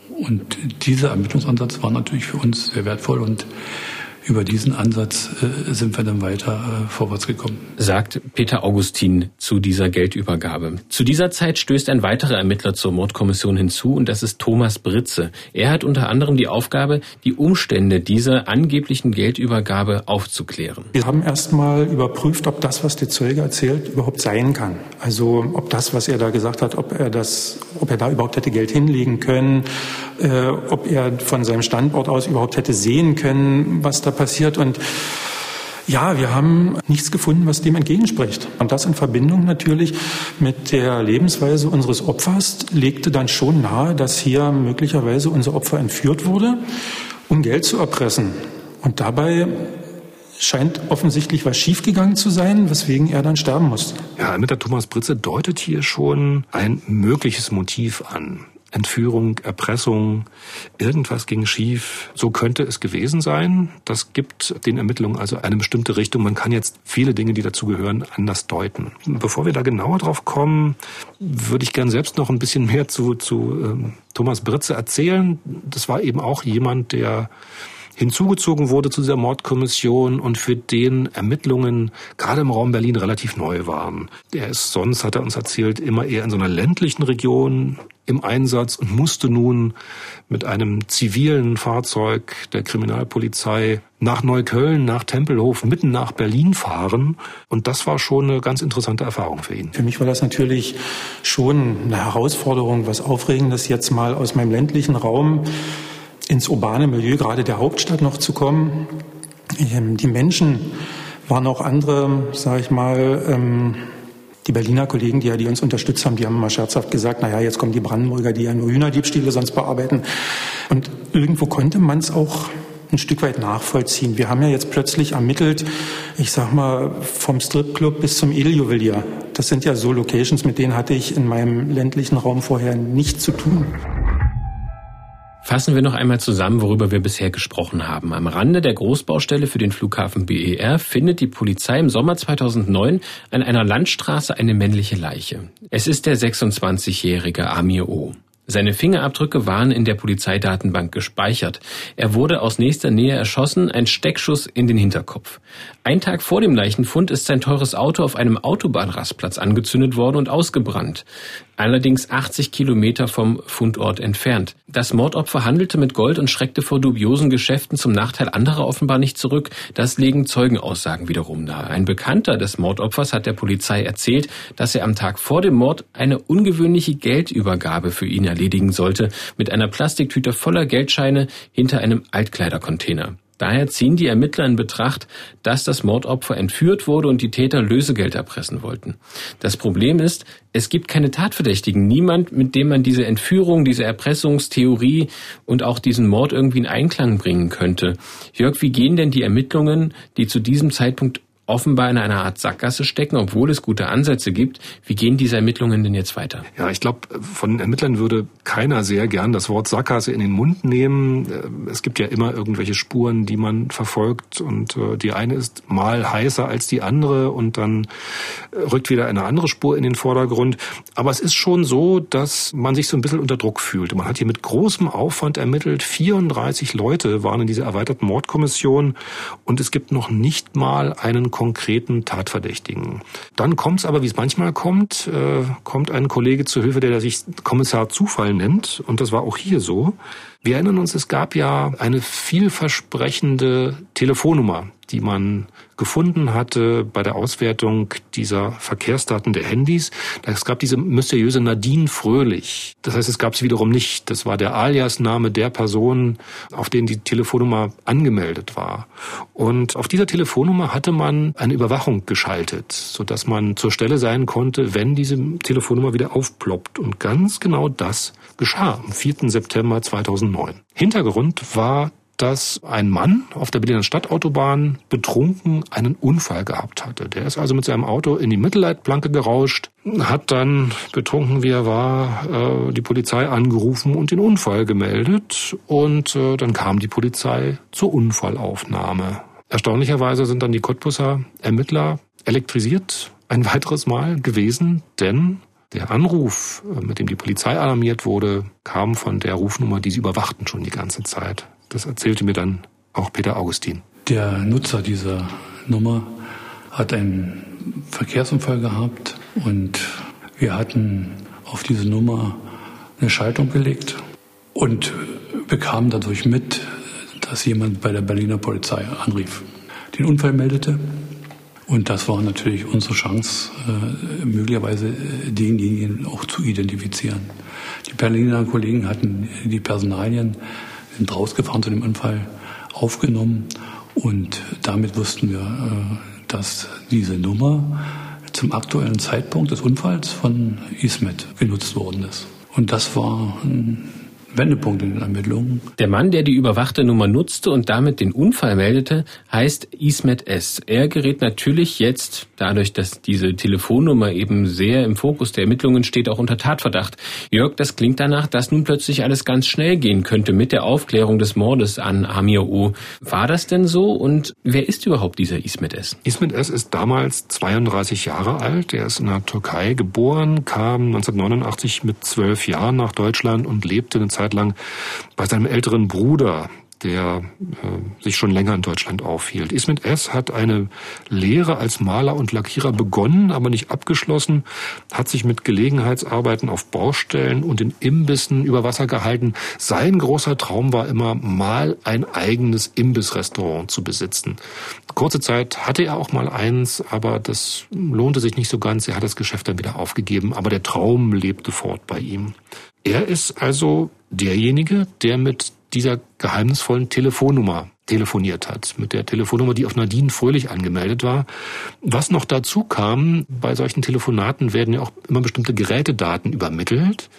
Und dieser Ermittlungsansatz war natürlich für uns sehr wertvoll und über diesen Ansatz äh, sind wir dann weiter äh, vorwärts gekommen. Sagt Peter Augustin zu dieser Geldübergabe. Zu dieser Zeit stößt ein weiterer Ermittler zur Mordkommission hinzu und das ist Thomas Britze. Er hat unter anderem die Aufgabe, die Umstände dieser angeblichen Geldübergabe aufzuklären. Wir haben erstmal überprüft, ob das, was der Zeuge erzählt, überhaupt sein kann. Also ob das, was er da gesagt hat, ob er das, ob er da überhaupt hätte Geld hinlegen können, äh, ob er von seinem Standort aus überhaupt hätte sehen können, was da passiert. Und ja, wir haben nichts gefunden, was dem entgegenspricht. Und das in Verbindung natürlich mit der Lebensweise unseres Opfers legte dann schon nahe, dass hier möglicherweise unser Opfer entführt wurde, um Geld zu erpressen. Und dabei scheint offensichtlich was schiefgegangen zu sein, weswegen er dann sterben musste. Ja, Ermittler Thomas Britze deutet hier schon ein mögliches Motiv an. Entführung, Erpressung, irgendwas ging schief. So könnte es gewesen sein. Das gibt den Ermittlungen also eine bestimmte Richtung. Man kann jetzt viele Dinge, die dazugehören, anders deuten. Bevor wir da genauer drauf kommen, würde ich gern selbst noch ein bisschen mehr zu, zu ähm, Thomas Britze erzählen. Das war eben auch jemand, der hinzugezogen wurde zu dieser Mordkommission und für den Ermittlungen gerade im Raum Berlin relativ neu waren. Er ist sonst, hat er uns erzählt, immer eher in so einer ländlichen Region im Einsatz und musste nun mit einem zivilen Fahrzeug der Kriminalpolizei nach Neukölln, nach Tempelhof, mitten nach Berlin fahren. Und das war schon eine ganz interessante Erfahrung für ihn. Für mich war das natürlich schon eine Herausforderung, was Aufregendes jetzt mal aus meinem ländlichen Raum ins urbane Milieu gerade der Hauptstadt noch zu kommen. Ähm, die Menschen waren auch andere, sage ich mal, ähm, die Berliner Kollegen, die ja die uns unterstützt haben, die haben mal scherzhaft gesagt, naja, jetzt kommen die Brandenburger, die ja nur Hühnerdiebstähle sonst bearbeiten. Und irgendwo konnte man es auch ein Stück weit nachvollziehen. Wir haben ja jetzt plötzlich ermittelt, ich sag mal, vom Stripclub bis zum Edeljuwelier. Das sind ja so Locations, mit denen hatte ich in meinem ländlichen Raum vorher nichts zu tun. Fassen wir noch einmal zusammen, worüber wir bisher gesprochen haben. Am Rande der Großbaustelle für den Flughafen BER findet die Polizei im Sommer 2009 an einer Landstraße eine männliche Leiche. Es ist der 26-jährige Amir O. Seine Fingerabdrücke waren in der Polizeidatenbank gespeichert. Er wurde aus nächster Nähe erschossen, ein Steckschuss in den Hinterkopf. Ein Tag vor dem Leichenfund ist sein teures Auto auf einem Autobahnrastplatz angezündet worden und ausgebrannt allerdings 80 Kilometer vom Fundort entfernt. Das Mordopfer handelte mit Gold und schreckte vor dubiosen Geschäften zum Nachteil anderer offenbar nicht zurück. Das legen Zeugenaussagen wiederum nahe. Ein Bekannter des Mordopfers hat der Polizei erzählt, dass er am Tag vor dem Mord eine ungewöhnliche Geldübergabe für ihn erledigen sollte, mit einer Plastiktüte voller Geldscheine hinter einem Altkleidercontainer. Daher ziehen die Ermittler in Betracht, dass das Mordopfer entführt wurde und die Täter Lösegeld erpressen wollten. Das Problem ist, es gibt keine Tatverdächtigen, niemand, mit dem man diese Entführung, diese Erpressungstheorie und auch diesen Mord irgendwie in Einklang bringen könnte. Jörg, wie gehen denn die Ermittlungen, die zu diesem Zeitpunkt offenbar in einer Art Sackgasse stecken, obwohl es gute Ansätze gibt. Wie gehen diese Ermittlungen denn jetzt weiter? Ja, ich glaube, von Ermittlern würde keiner sehr gern das Wort Sackgasse in den Mund nehmen. Es gibt ja immer irgendwelche Spuren, die man verfolgt und äh, die eine ist mal heißer als die andere und dann rückt wieder eine andere Spur in den Vordergrund. Aber es ist schon so, dass man sich so ein bisschen unter Druck fühlt. Man hat hier mit großem Aufwand ermittelt. 34 Leute waren in dieser erweiterten Mordkommission und es gibt noch nicht mal einen konkreten Tatverdächtigen. Dann kommt es aber, wie es manchmal kommt, äh, kommt ein Kollege zu Hilfe, der sich Kommissar Zufall nennt. Und das war auch hier so. Wir erinnern uns, es gab ja eine vielversprechende Telefonnummer, die man gefunden hatte bei der Auswertung dieser Verkehrsdaten der Handys. Es gab diese mysteriöse Nadine Fröhlich. Das heißt, es gab sie wiederum nicht. Das war der Alias-Name der Person, auf den die Telefonnummer angemeldet war. Und auf dieser Telefonnummer hatte man eine Überwachung geschaltet, sodass man zur Stelle sein konnte, wenn diese Telefonnummer wieder aufploppt. Und ganz genau das geschah am 4. September 2009. Hintergrund war dass ein Mann auf der Berliner Stadtautobahn betrunken einen Unfall gehabt hatte. Der ist also mit seinem Auto in die Mittelleitplanke gerauscht, hat dann, betrunken wie er war, äh, die Polizei angerufen und den Unfall gemeldet. Und äh, dann kam die Polizei zur Unfallaufnahme. Erstaunlicherweise sind dann die Cottbusser Ermittler elektrisiert ein weiteres Mal gewesen, denn der Anruf, äh, mit dem die Polizei alarmiert wurde, kam von der Rufnummer, die sie überwachten schon die ganze Zeit. Das erzählte mir dann auch Peter Augustin. Der Nutzer dieser Nummer hat einen Verkehrsunfall gehabt und wir hatten auf diese Nummer eine Schaltung gelegt und bekamen dadurch mit, dass jemand bei der Berliner Polizei anrief, den Unfall meldete. Und das war natürlich unsere Chance, äh, möglicherweise denjenigen auch zu identifizieren. Die Berliner Kollegen hatten die Personalien sind rausgefahren zu dem Unfall, aufgenommen und damit wussten wir, äh, dass diese Nummer zum aktuellen Zeitpunkt des Unfalls von ISMET genutzt worden ist. Und das war Wendepunkt in den Ermittlungen. Der Mann, der die überwachte Nummer nutzte und damit den Unfall meldete, heißt Ismet S. Er gerät natürlich jetzt, dadurch, dass diese Telefonnummer eben sehr im Fokus der Ermittlungen steht, auch unter Tatverdacht. Jörg, das klingt danach, dass nun plötzlich alles ganz schnell gehen könnte mit der Aufklärung des Mordes an Amir O. War das denn so und wer ist überhaupt dieser Ismet S? Ismet S ist damals 32 Jahre alt. Er ist in der Türkei geboren, kam 1989 mit zwölf Jahren nach Deutschland und lebte eine Zeit Zeit lang bei seinem älteren Bruder, der äh, sich schon länger in Deutschland aufhielt. Ismet S. hat eine Lehre als Maler und Lackierer begonnen, aber nicht abgeschlossen, hat sich mit Gelegenheitsarbeiten auf Baustellen und in Imbissen über Wasser gehalten. Sein großer Traum war immer, mal ein eigenes Imbissrestaurant zu besitzen. Kurze Zeit hatte er auch mal eins, aber das lohnte sich nicht so ganz. Er hat das Geschäft dann wieder aufgegeben, aber der Traum lebte fort bei ihm. Er ist also derjenige, der mit dieser geheimnisvollen Telefonnummer telefoniert hat, mit der Telefonnummer, die auf Nadine Fröhlich angemeldet war. Was noch dazu kam, bei solchen Telefonaten werden ja auch immer bestimmte Gerätedaten übermittelt.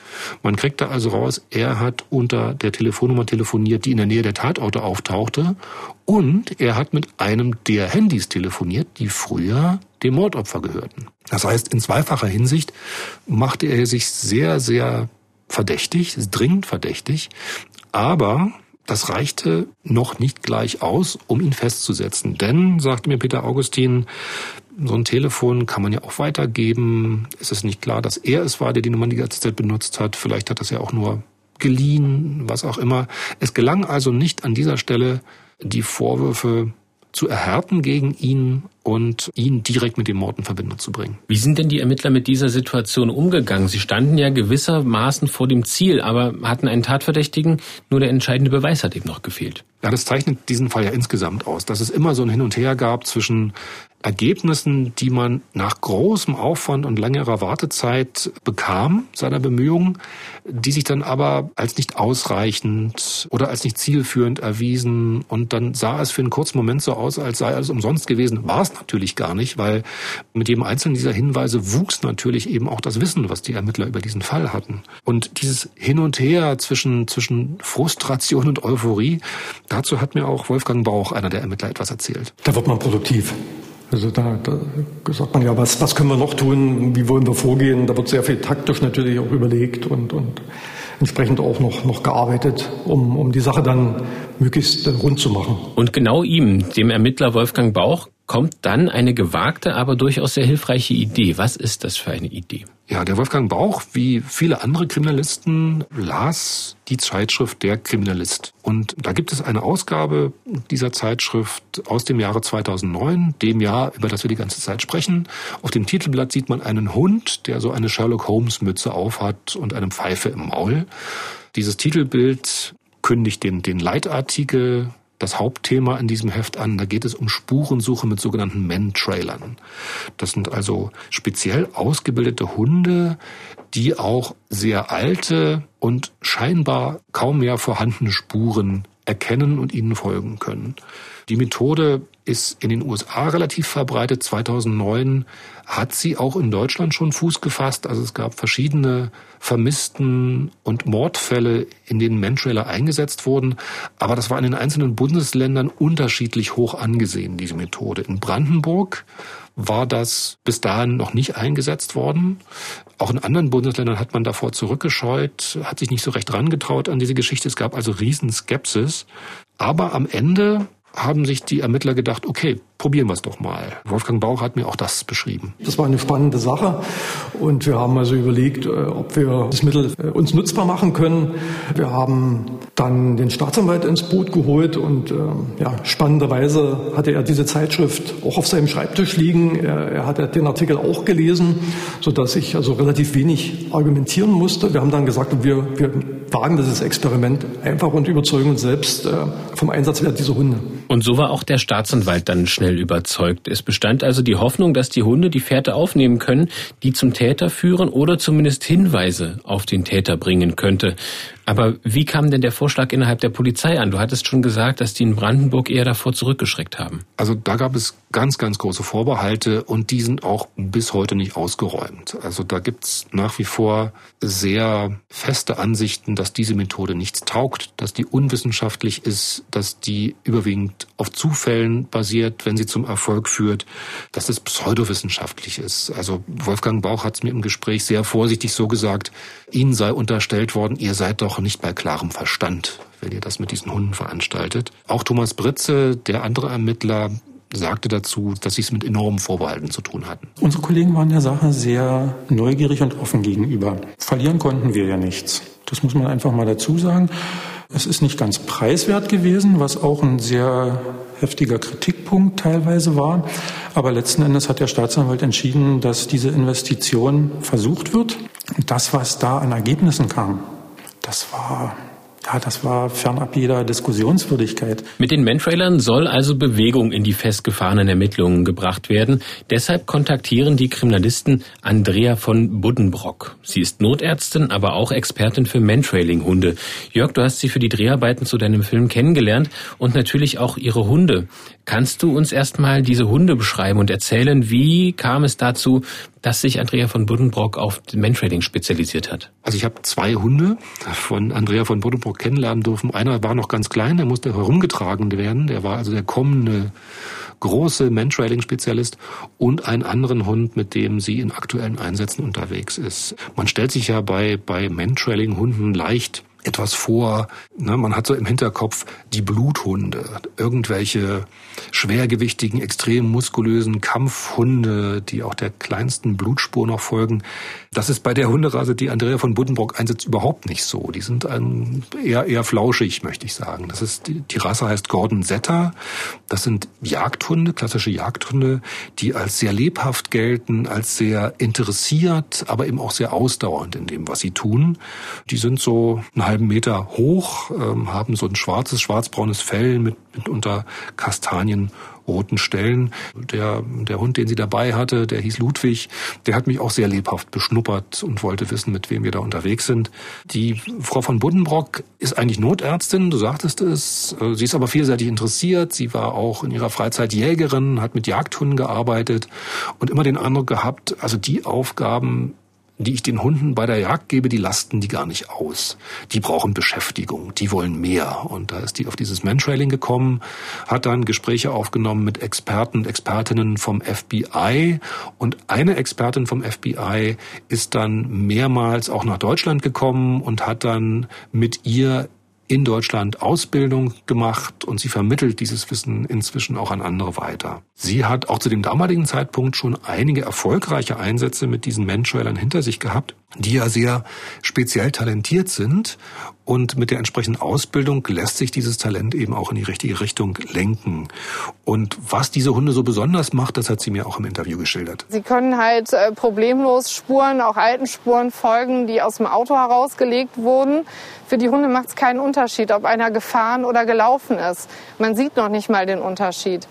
Man kriegt da also raus, er hat unter der Telefonnummer telefoniert, die in der Nähe der Tatorte auftauchte und er hat mit einem der Handys telefoniert, die früher dem Mordopfer gehörten. Das heißt, in zweifacher Hinsicht machte er sich sehr, sehr verdächtig, ist dringend verdächtig, aber das reichte noch nicht gleich aus, um ihn festzusetzen. Denn, sagte mir Peter Augustin, so ein Telefon kann man ja auch weitergeben. Es ist nicht klar, dass er es war, der die Nummer die ganze Zeit benutzt hat. Vielleicht hat es ja auch nur geliehen, was auch immer. Es gelang also nicht an dieser Stelle, die Vorwürfe zu erhärten gegen ihn und ihn direkt mit dem Mord in Verbindung zu bringen. Wie sind denn die Ermittler mit dieser Situation umgegangen? Sie standen ja gewissermaßen vor dem Ziel, aber hatten einen Tatverdächtigen, nur der entscheidende Beweis hat eben noch gefehlt. Ja, das zeichnet diesen Fall ja insgesamt aus, dass es immer so ein Hin und Her gab zwischen Ergebnissen, die man nach großem Aufwand und längerer Wartezeit bekam, seiner Bemühungen, die sich dann aber als nicht ausreichend oder als nicht zielführend erwiesen. Und dann sah es für einen kurzen Moment so aus, als sei alles umsonst gewesen. War es natürlich gar nicht, weil mit jedem einzelnen dieser Hinweise wuchs natürlich eben auch das Wissen, was die Ermittler über diesen Fall hatten. Und dieses Hin und Her zwischen, zwischen Frustration und Euphorie, dazu hat mir auch Wolfgang Bauch, einer der Ermittler, etwas erzählt. Da wird man produktiv Also da, da sagt man ja, was, was können wir noch tun, wie wollen wir vorgehen? Da wird sehr viel taktisch natürlich auch überlegt und, und entsprechend auch noch, noch gearbeitet, um, um die Sache dann möglichst rund zu machen. Und genau ihm, dem Ermittler Wolfgang Bauch, kommt dann eine gewagte, aber durchaus sehr hilfreiche Idee. Was ist das für eine Idee? Ja, der Wolfgang Bauch, wie viele andere Kriminalisten, las die Zeitschrift Der Kriminalist. Und da gibt es eine Ausgabe dieser Zeitschrift aus dem Jahre 2009, dem Jahr, über das wir die ganze Zeit sprechen. Auf dem Titelblatt sieht man einen Hund, der so eine Sherlock Holmes Mütze aufhat und eine Pfeife im Maul. Dieses Titelbild kündigt den, den Leitartikel das Hauptthema in diesem Heft an. Da geht es um Spurensuche mit sogenannten Men-Trailern. Das sind also speziell ausgebildete Hunde, die auch sehr alte und scheinbar kaum mehr vorhandene Spuren erkennen und ihnen folgen können. Die Methode ist in den USA relativ verbreitet. 2009 hat sie auch in Deutschland schon Fuß gefasst. Also es gab verschiedene Vermissten und Mordfälle, in denen Mantrailer eingesetzt wurden. Aber das war in den einzelnen Bundesländern unterschiedlich hoch angesehen, diese Methode. In Brandenburg war das bis dahin noch nicht eingesetzt worden. Auch in anderen Bundesländern hat man davor zurückgescheut, hat sich nicht so recht rangetraut an diese Geschichte. Es gab also Riesenskepsis. Aber am Ende haben sich die Ermittler gedacht, okay, probieren wir es doch mal. Wolfgang Bauch hat mir auch das beschrieben. Das war eine spannende Sache und wir haben also überlegt, äh, ob wir das Mittel äh, uns nutzbar machen können. Wir haben dann den Staatsanwalt ins Boot geholt und äh, ja, spannenderweise hatte er diese Zeitschrift auch auf seinem Schreibtisch liegen. Er, er hatte den Artikel auch gelesen, sodass ich also relativ wenig argumentieren musste. Wir haben dann gesagt, wir, wir wagen dieses Experiment einfach und überzeugen uns selbst vom Einsatzwert dieser Hunde. Und so war auch der Staatsanwalt dann schnell überzeugt. Es bestand also die Hoffnung, dass die Hunde die Fährte aufnehmen können, die zum Täter führen oder zumindest Hinweise auf den Täter bringen könnte. Aber wie kam denn der Vorschlag innerhalb der Polizei an? Du hattest schon gesagt, dass die in Brandenburg eher davor zurückgeschreckt haben. Also da gab es ganz, ganz große Vorbehalte und die sind auch bis heute nicht ausgeräumt. Also da gibt's nach wie vor sehr feste Ansichten, dass diese Methode nichts taugt, dass die unwissenschaftlich ist, dass die überwiegend auf Zufällen basiert, wenn sie zum Erfolg führt, dass es pseudowissenschaftlich ist. Also Wolfgang Bauch hat es mir im Gespräch sehr vorsichtig so gesagt, Ihnen sei unterstellt worden, ihr seid doch nicht bei klarem Verstand, wenn ihr das mit diesen Hunden veranstaltet. Auch Thomas Britze, der andere Ermittler, sagte dazu, dass sie es mit enormen Vorbehalten zu tun hatten. Unsere Kollegen waren der Sache sehr neugierig und offen gegenüber. Verlieren konnten wir ja nichts. Das muss man einfach mal dazu sagen. Es ist nicht ganz preiswert gewesen, was auch ein sehr heftiger Kritikpunkt teilweise war. Aber letzten Endes hat der Staatsanwalt entschieden, dass diese Investition versucht wird. Das, was da an Ergebnissen kam, das war ja, das war fernab jeder Diskussionswürdigkeit. Mit den Mantrailern soll also Bewegung in die festgefahrenen Ermittlungen gebracht werden. Deshalb kontaktieren die Kriminalisten Andrea von Buddenbrock. Sie ist Notärztin, aber auch Expertin für Mantrailing-Hunde. Jörg, du hast sie für die Dreharbeiten zu deinem Film kennengelernt und natürlich auch ihre Hunde. Kannst du uns erstmal diese Hunde beschreiben und erzählen, wie kam es dazu, dass sich Andrea von Buddenbrock auf Mentrading spezialisiert hat? Also ich habe zwei Hunde von Andrea von Buddenbrock kennenlernen dürfen. Einer war noch ganz klein, der musste herumgetragen werden. Der war also der kommende große Mentrailing-Spezialist und einen anderen Hund, mit dem sie in aktuellen Einsätzen unterwegs ist. Man stellt sich ja bei, bei Mentrailing-Hunden leicht etwas vor. Ne, man hat so im Hinterkopf die Bluthunde, irgendwelche schwergewichtigen, extrem muskulösen Kampfhunde, die auch der kleinsten Blutspur noch folgen. Das ist bei der Hunderasse, die Andrea von Buddenbrock einsetzt, überhaupt nicht so. Die sind ein, eher, eher flauschig, möchte ich sagen. Das ist, die Rasse heißt Gordon Setter. Das sind Jagdhunde, klassische Jagdhunde, die als sehr lebhaft gelten, als sehr interessiert, aber eben auch sehr ausdauernd in dem, was sie tun. Die sind so einen halben Meter hoch, ähm, haben so ein schwarzes, schwarzbraunes Fell mit, mit unter Kastanien roten Stellen. Der, der Hund, den sie dabei hatte, der hieß Ludwig, der hat mich auch sehr lebhaft beschnuppert und wollte wissen, mit wem wir da unterwegs sind. Die Frau von Buddenbrock ist eigentlich Notärztin, du sagtest es. Sie ist aber vielseitig interessiert. Sie war auch in ihrer Freizeit Jägerin, hat mit Jagdhunden gearbeitet und immer den Eindruck gehabt, also die Aufgaben, die ich den Hunden bei der Jagd gebe, die lasten die gar nicht aus. Die brauchen Beschäftigung, die wollen mehr. Und da ist die auf dieses Mantrailing gekommen, hat dann Gespräche aufgenommen mit Experten Expertinnen vom FBI. Und eine Expertin vom FBI ist dann mehrmals auch nach Deutschland gekommen und hat dann mit ihr in Deutschland Ausbildung gemacht und sie vermittelt dieses Wissen inzwischen auch an andere weiter. Sie hat auch zu dem damaligen Zeitpunkt schon einige erfolgreiche Einsätze mit diesen Menschwellern hinter sich gehabt, die ja sehr speziell talentiert sind und mit der entsprechenden Ausbildung lässt sich dieses Talent eben auch in die richtige Richtung lenken. Und was diese Hunde so besonders macht, das hat sie mir auch im Interview geschildert. Sie können halt äh, problemlos Spuren, auch alten Spuren folgen, die aus dem Auto herausgelegt wurden. Für die Hunde macht es keinen Unterschied, ob einer gefahren oder gelaufen ist. Man sieht noch nicht mal den Unterschied.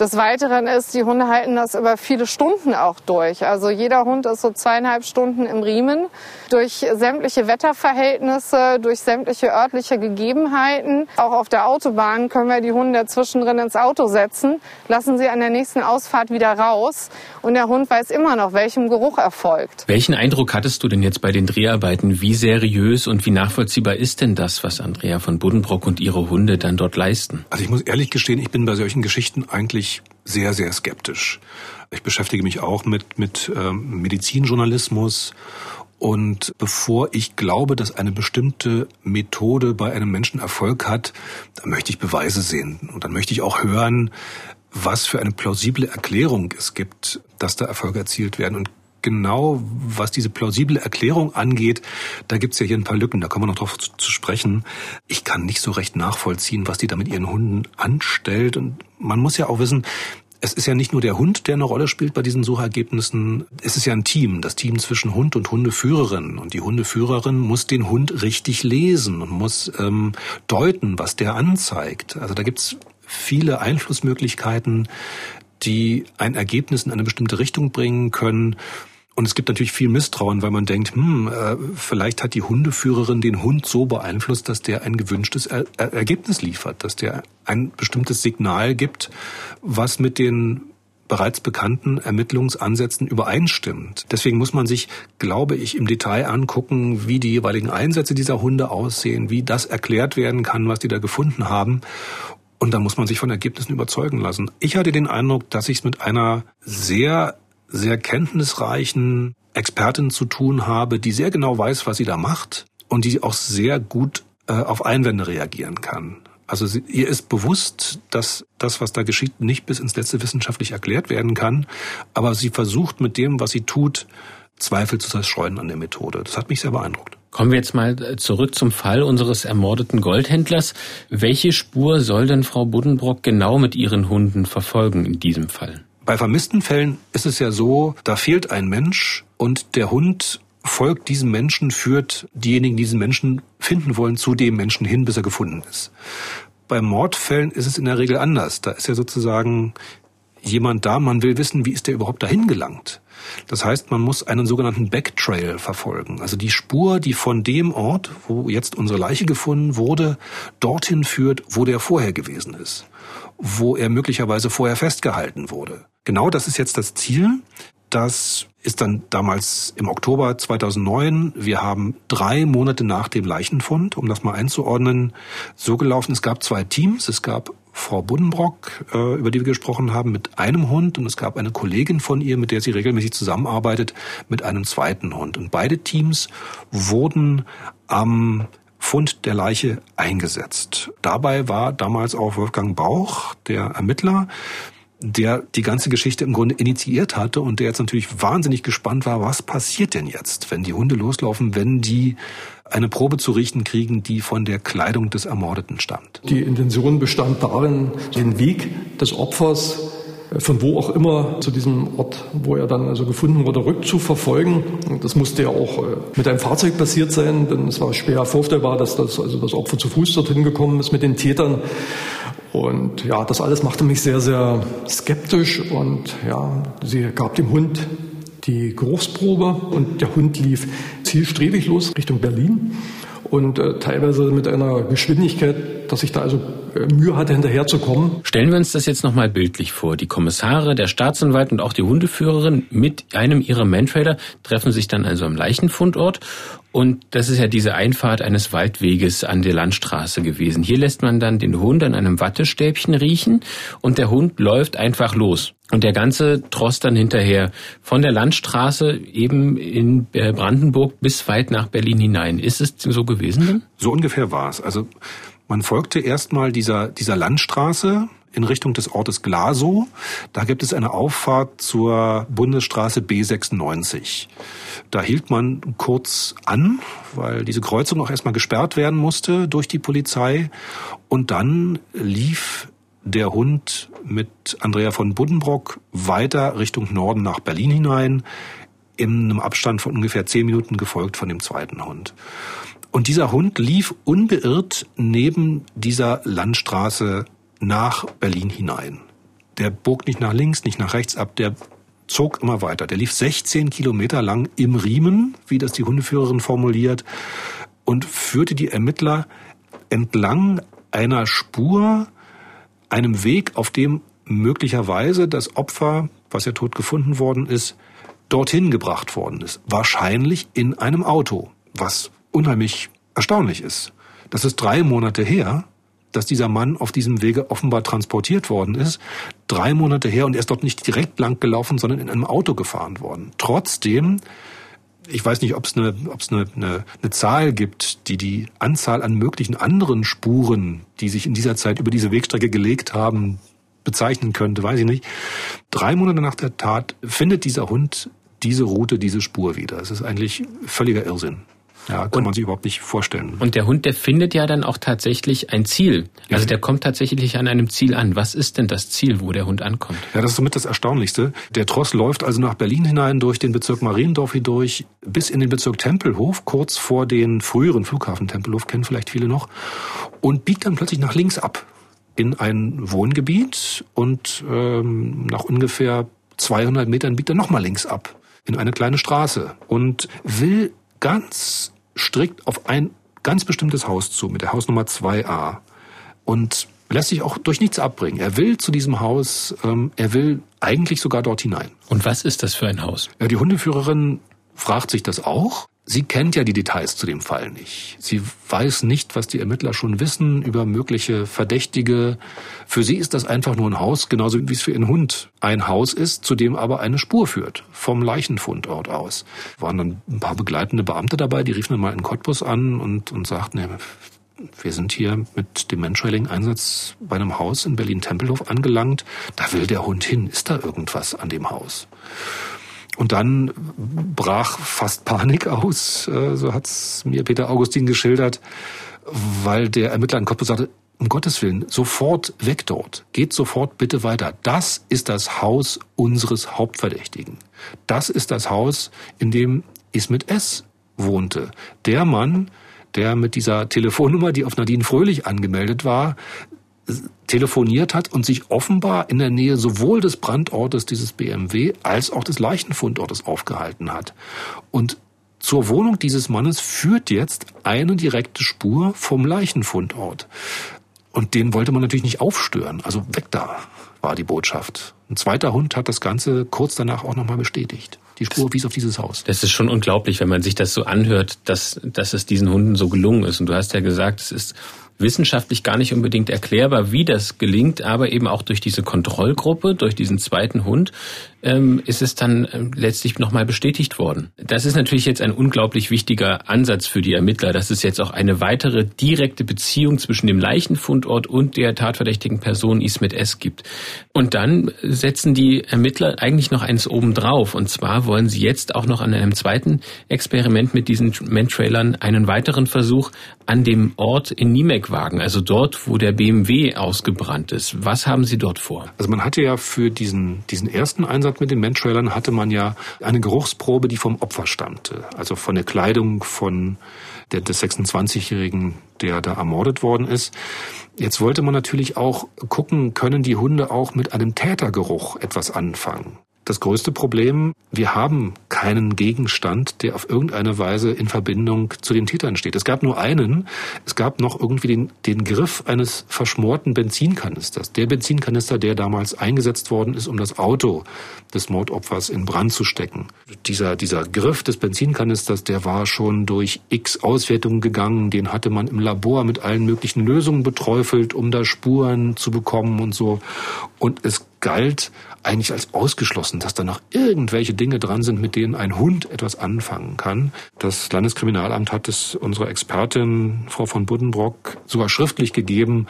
Des Weiteren ist, die Hunde halten das über viele Stunden auch durch. Also jeder Hund ist so zweieinhalb Stunden im Riemen. Durch sämtliche Wetterverhältnisse, durch sämtliche örtliche Gegebenheiten. Auch auf der Autobahn können wir die Hunde zwischendrin ins Auto setzen, lassen sie an der nächsten Ausfahrt wieder raus und der Hund weiß immer noch, welchem Geruch erfolgt. Welchen Eindruck hattest du denn jetzt bei den Dreharbeiten? Wie seriös und wie nachvollziehbar ist denn das, was Andrea von Buddenbrock und ihre Hunde dann dort leisten? Also ich muss ehrlich gestehen, ich bin bei solchen Geschichten eigentlich ich sehr, sehr skeptisch. Ich beschäftige mich auch mit, mit ähm, Medizinjournalismus und bevor ich glaube, dass eine bestimmte Methode bei einem Menschen Erfolg hat, dann möchte ich Beweise sehen. Und dann möchte ich auch hören, was für eine plausible Erklärung es gibt, dass da Erfolge erzielt werden. Und genau, was diese plausible Erklärung angeht, da gibt's ja hier ein paar Lücken, da kommen wir noch drauf zu, zu sprechen. Ich kann nicht so recht nachvollziehen, was die da mit ihren Hunden anstellt. Und man muss ja auch wissen, es ist ja nicht nur der Hund, der eine Rolle spielt bei diesen Suchergebnissen. Es ist ja ein Team, das Team zwischen Hund und Hundeführerin. Und die Hundeführerin muss den Hund richtig lesen und muss ähm, deuten, was der anzeigt. Also da gibt's viele Einflussmöglichkeiten, die ein Ergebnis in eine bestimmte Richtung bringen können. Und es gibt natürlich viel Misstrauen, weil man denkt, hm, äh, vielleicht hat die Hundeführerin den Hund so beeinflusst, dass der ein gewünschtes er Ergebnis liefert, dass der ein bestimmtes Signal gibt, was mit den bereits bekannten Ermittlungsansätzen übereinstimmt. Deswegen muss man sich, glaube ich, im Detail angucken, wie die jeweiligen Einsätze dieser Hunde aussehen, wie das erklärt werden kann, was die da gefunden haben. Und da muss man sich von Ergebnissen überzeugen lassen. Ich hatte den Eindruck, dass ich es mit einer sehr sehr kenntnisreichen Expertin zu tun habe, die sehr genau weiß, was sie da macht und die auch sehr gut äh, auf Einwände reagieren kann. Also sie, ihr ist bewusst, dass das, was da geschieht, nicht bis ins letzte wissenschaftlich erklärt werden kann, aber sie versucht mit dem, was sie tut, Zweifel zu zerstreuen an der Methode. Das hat mich sehr beeindruckt. Kommen wir jetzt mal äh, zurück zum Fall unseres ermordeten Goldhändlers. Welche Spur soll denn Frau Buddenbrock genau mit ihren Hunden verfolgen in diesem Fall? Bei vermissten Fällen ist es ja so, da fehlt ein Mensch und der Hund folgt diesem Menschen, führt diejenigen, die diesen Menschen finden wollen, zu dem Menschen hin, bis er gefunden ist. Bei Mordfällen ist es in der Regel anders. Da ist ja sozusagen jemand da, man will wissen, wie ist der überhaupt dahin gelangt. Das heißt, man muss einen sogenannten Backtrail verfolgen. Also die Spur, die von dem Ort, wo jetzt unsere Leiche gefunden wurde, dorthin führt, wo der vorher gewesen ist. Wo er möglicherweise vorher festgehalten wurde. Genau das ist jetzt das Ziel. Das ist dann damals im Oktober 2009. Wir haben drei Monate nach dem Leichenfund, um das mal einzuordnen, so gelaufen. Es gab zwei Teams. Es gab Frau Buddenbrock, äh, über die wir gesprochen haben, mit einem Hund und es gab eine Kollegin von ihr, mit der sie regelmäßig zusammenarbeitet, mit einem zweiten Hund. Und beide Teams wurden am Fund der Leiche eingesetzt. Dabei war damals auch Wolfgang Bauch, der Ermittler, der die ganze Geschichte im Grunde initiiert hatte und der jetzt natürlich wahnsinnig gespannt war, was passiert denn jetzt, wenn die Hunde loslaufen, wenn die eine Probe zu richten kriegen, die von der Kleidung des Ermordeten stammt. Die Intention bestand darin, den Weg des Opfers von wo auch immer zu diesem Ort, wo er dann also gefunden wurde, rückzuverfolgen. Das musste ja auch äh, mit einem Fahrzeug passiert sein, denn es war schwer vorstellbar, dass das, also das Opfer zu Fuß dorthin gekommen ist mit den Tätern. Und ja, das alles machte mich sehr, sehr skeptisch und ja, sie gab dem Hund die Geruchsprobe und der Hund lief zielstrebig los Richtung Berlin. Und äh, teilweise mit einer Geschwindigkeit, dass ich da also äh, Mühe hatte, hinterherzukommen. Stellen wir uns das jetzt nochmal bildlich vor. Die Kommissare, der Staatsanwalt und auch die Hundeführerin mit einem ihrer Mantrailer treffen sich dann also am Leichenfundort und das ist ja diese Einfahrt eines Waldweges an der Landstraße gewesen. Hier lässt man dann den Hund an einem Wattestäbchen riechen und der Hund läuft einfach los. Und der ganze Tross dann hinterher von der Landstraße eben in Brandenburg bis weit nach Berlin hinein. Ist es so gewesen? So ungefähr war es. Also man folgte erstmal dieser, dieser Landstraße in Richtung des Ortes Glasow. Da gibt es eine Auffahrt zur Bundesstraße B96. Da hielt man kurz an, weil diese Kreuzung auch erstmal gesperrt werden musste durch die Polizei. Und dann lief der Hund mit Andrea von Buddenbrock weiter Richtung Norden nach Berlin hinein, in einem Abstand von ungefähr zehn Minuten gefolgt von dem zweiten Hund. Und dieser Hund lief unbeirrt neben dieser Landstraße nach Berlin hinein. Der bog nicht nach links, nicht nach rechts ab, der zog immer weiter. Der lief 16 Kilometer lang im Riemen, wie das die Hundeführerin formuliert, und führte die Ermittler entlang einer Spur, einem Weg, auf dem möglicherweise das Opfer, was ja tot gefunden worden ist, dorthin gebracht worden ist. Wahrscheinlich in einem Auto, was unheimlich erstaunlich ist. Das ist drei Monate her dass dieser Mann auf diesem Wege offenbar transportiert worden ist. Drei Monate her und er ist dort nicht direkt lang gelaufen, sondern in einem Auto gefahren worden. Trotzdem, ich weiß nicht, ob es eine, ob es eine, eine, eine Zahl gibt, die die Anzahl an möglichen anderen Spuren, die sich in dieser Zeit über diese Wegstrecke gelegt haben, bezeichnen könnte, weiß ich nicht. Drei Monate nach der Tat findet dieser Hund diese Route, diese Spur wieder. Es ist eigentlich völliger Irrsinn. Ja, kann und, man sich überhaupt nicht vorstellen. Und der Hund, der findet ja dann auch tatsächlich ein Ziel. Ja. Also der kommt tatsächlich an einem Ziel an. Was ist denn das Ziel, wo der Hund ankommt? Ja, das ist somit das Erstaunlichste. Der Tross läuft also nach Berlin hinein, durch den Bezirk Mariendorf hindurch, bis in den Bezirk Tempelhof, kurz vor den früheren Flughafen Tempelhof, kennen vielleicht viele noch, und biegt dann plötzlich nach links ab in ein Wohngebiet und ähm, nach ungefähr 200 Metern biegt er nochmal links ab in eine kleine Straße und will ganz strikt auf ein ganz bestimmtes Haus zu, mit der Hausnummer 2a. Und lässt sich auch durch nichts abbringen. Er will zu diesem Haus, ähm, er will eigentlich sogar dort hinein. Und was ist das für ein Haus? Ja, die Hundeführerin fragt sich das auch. Sie kennt ja die Details zu dem Fall nicht. Sie weiß nicht, was die Ermittler schon wissen über mögliche Verdächtige. Für sie ist das einfach nur ein Haus, genauso wie es für ihren Hund ein Haus ist, zu dem aber eine Spur führt, vom Leichenfundort aus. Waren dann ein paar begleitende Beamte dabei, die riefen dann mal in Cottbus an und, und sagten, ja, wir sind hier mit dem Mantrailing-Einsatz bei einem Haus in Berlin-Tempelhof angelangt. Da will der Hund hin. Ist da irgendwas an dem Haus? Und dann brach fast Panik aus, äh, so hat's mir Peter Augustin geschildert, weil der Ermittler in Cottbus sagte, um Gottes Willen, sofort weg dort. Geht sofort bitte weiter. Das ist das Haus unseres Hauptverdächtigen. Das ist das Haus, in dem Ismet S. wohnte. Der Mann, der mit dieser Telefonnummer, die auf Nadine Fröhlich angemeldet war, telefoniert hat und sich offenbar in der Nähe sowohl des Brandortes dieses BMW als auch des Leichenfundortes aufgehalten hat. Und zur Wohnung dieses Mannes führt jetzt eine direkte Spur vom Leichenfundort. Und den wollte man natürlich nicht aufstören. Also weg da war die Botschaft. Ein zweiter Hund hat das Ganze kurz danach auch nochmal bestätigt. Die Spur wies auf dieses Haus. Das ist schon unglaublich, wenn man sich das so anhört, dass, dass es diesen Hunden so gelungen ist. Und du hast ja gesagt, es ist wissenschaftlich gar nicht unbedingt erklärbar, wie das gelingt, aber eben auch durch diese Kontrollgruppe, durch diesen zweiten Hund, ähm, ist es dann äh, letztlich nochmal bestätigt worden. Das ist natürlich jetzt ein unglaublich wichtiger Ansatz für die Ermittler, dass es jetzt auch eine weitere direkte Beziehung zwischen dem Leichenfundort und der tatverdächtigen Person Ismet S. gibt. Und dann setzen die Ermittler eigentlich noch eins obendrauf. Und zwar wollen sie jetzt auch noch an einem zweiten Experiment mit diesen Mentrailern einen weiteren Versuch an dem Ort in Niemek wagen, also dort, wo der BMW ausgebrannt ist. Was haben Sie dort vor? Also man hatte ja für diesen, diesen ersten Einsatz mit den Mentrailern hatte man ja eine Geruchsprobe, die vom Opfer stammte. Also von der Kleidung von der, des 26-Jährigen, der da ermordet worden ist. Jetzt wollte man natürlich auch gucken, können die Hunde auch mit einem Tätergeruch etwas anfangen. Das größte Problem, wir haben keinen Gegenstand, der auf irgendeine Weise in Verbindung zu den Tätern steht. Es gab nur einen, es gab noch irgendwie den, den Griff eines verschmorten Benzinkanisters. Der Benzinkanister, der damals eingesetzt worden ist, um das Auto des Mordopfers in Brand zu stecken. Dieser, dieser Griff des Benzinkanisters, der war schon durch x Auswertungen gegangen, den hatte man im Labor mit allen möglichen Lösungen beträufelt, um da Spuren zu bekommen und so. Und es galt eigentlich als ausgeschlossen, dass da noch irgendwelche Dinge dran sind, mit denen ein Hund etwas anfangen kann. Das Landeskriminalamt hat es unserer Expertin, Frau von Buddenbrock, sogar schriftlich gegeben.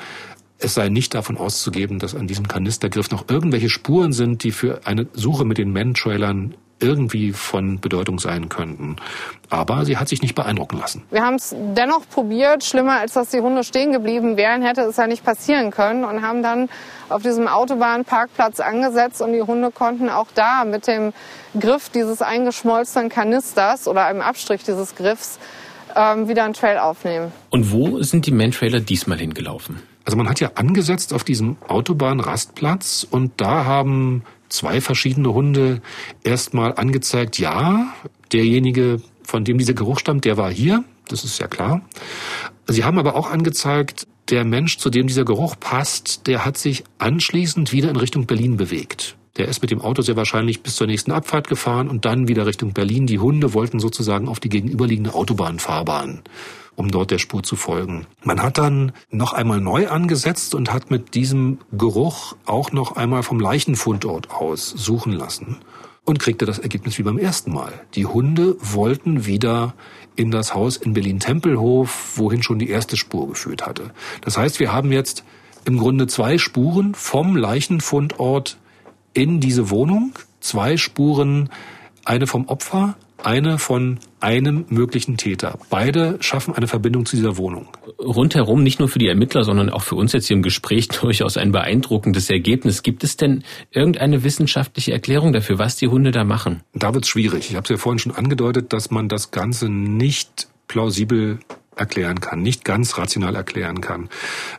Es sei nicht davon auszugeben, dass an diesem Kanistergriff noch irgendwelche Spuren sind, die für eine Suche mit den Man-Trailern irgendwie von Bedeutung sein könnten. Aber sie hat sich nicht beeindrucken lassen. Wir haben es dennoch probiert. Schlimmer als dass die Hunde stehen geblieben wären, hätte es ja nicht passieren können und haben dann auf diesem Autobahnparkplatz angesetzt und die Hunde konnten auch da mit dem Griff dieses eingeschmolzenen Kanisters oder einem Abstrich dieses Griffs ähm, wieder einen Trail aufnehmen. Und wo sind die Man-Trailer diesmal hingelaufen? Also man hat ja angesetzt auf diesem Autobahnrastplatz und da haben zwei verschiedene Hunde erstmal angezeigt, ja, derjenige, von dem dieser Geruch stammt, der war hier, das ist ja klar. Sie haben aber auch angezeigt, der Mensch, zu dem dieser Geruch passt, der hat sich anschließend wieder in Richtung Berlin bewegt. Der ist mit dem Auto sehr wahrscheinlich bis zur nächsten Abfahrt gefahren und dann wieder Richtung Berlin. Die Hunde wollten sozusagen auf die gegenüberliegende Autobahnfahrbahn um dort der Spur zu folgen. Man hat dann noch einmal neu angesetzt und hat mit diesem Geruch auch noch einmal vom Leichenfundort aus suchen lassen und kriegte das Ergebnis wie beim ersten Mal. Die Hunde wollten wieder in das Haus in Berlin-Tempelhof, wohin schon die erste Spur geführt hatte. Das heißt, wir haben jetzt im Grunde zwei Spuren vom Leichenfundort in diese Wohnung, zwei Spuren, eine vom Opfer, eine von einem möglichen Täter. Beide schaffen eine Verbindung zu dieser Wohnung. Rundherum, nicht nur für die Ermittler, sondern auch für uns jetzt hier im Gespräch durchaus ein beeindruckendes Ergebnis. Gibt es denn irgendeine wissenschaftliche Erklärung dafür, was die Hunde da machen? Da wird es schwierig. Ich habe es ja vorhin schon angedeutet, dass man das Ganze nicht plausibel erklären kann, nicht ganz rational erklären kann.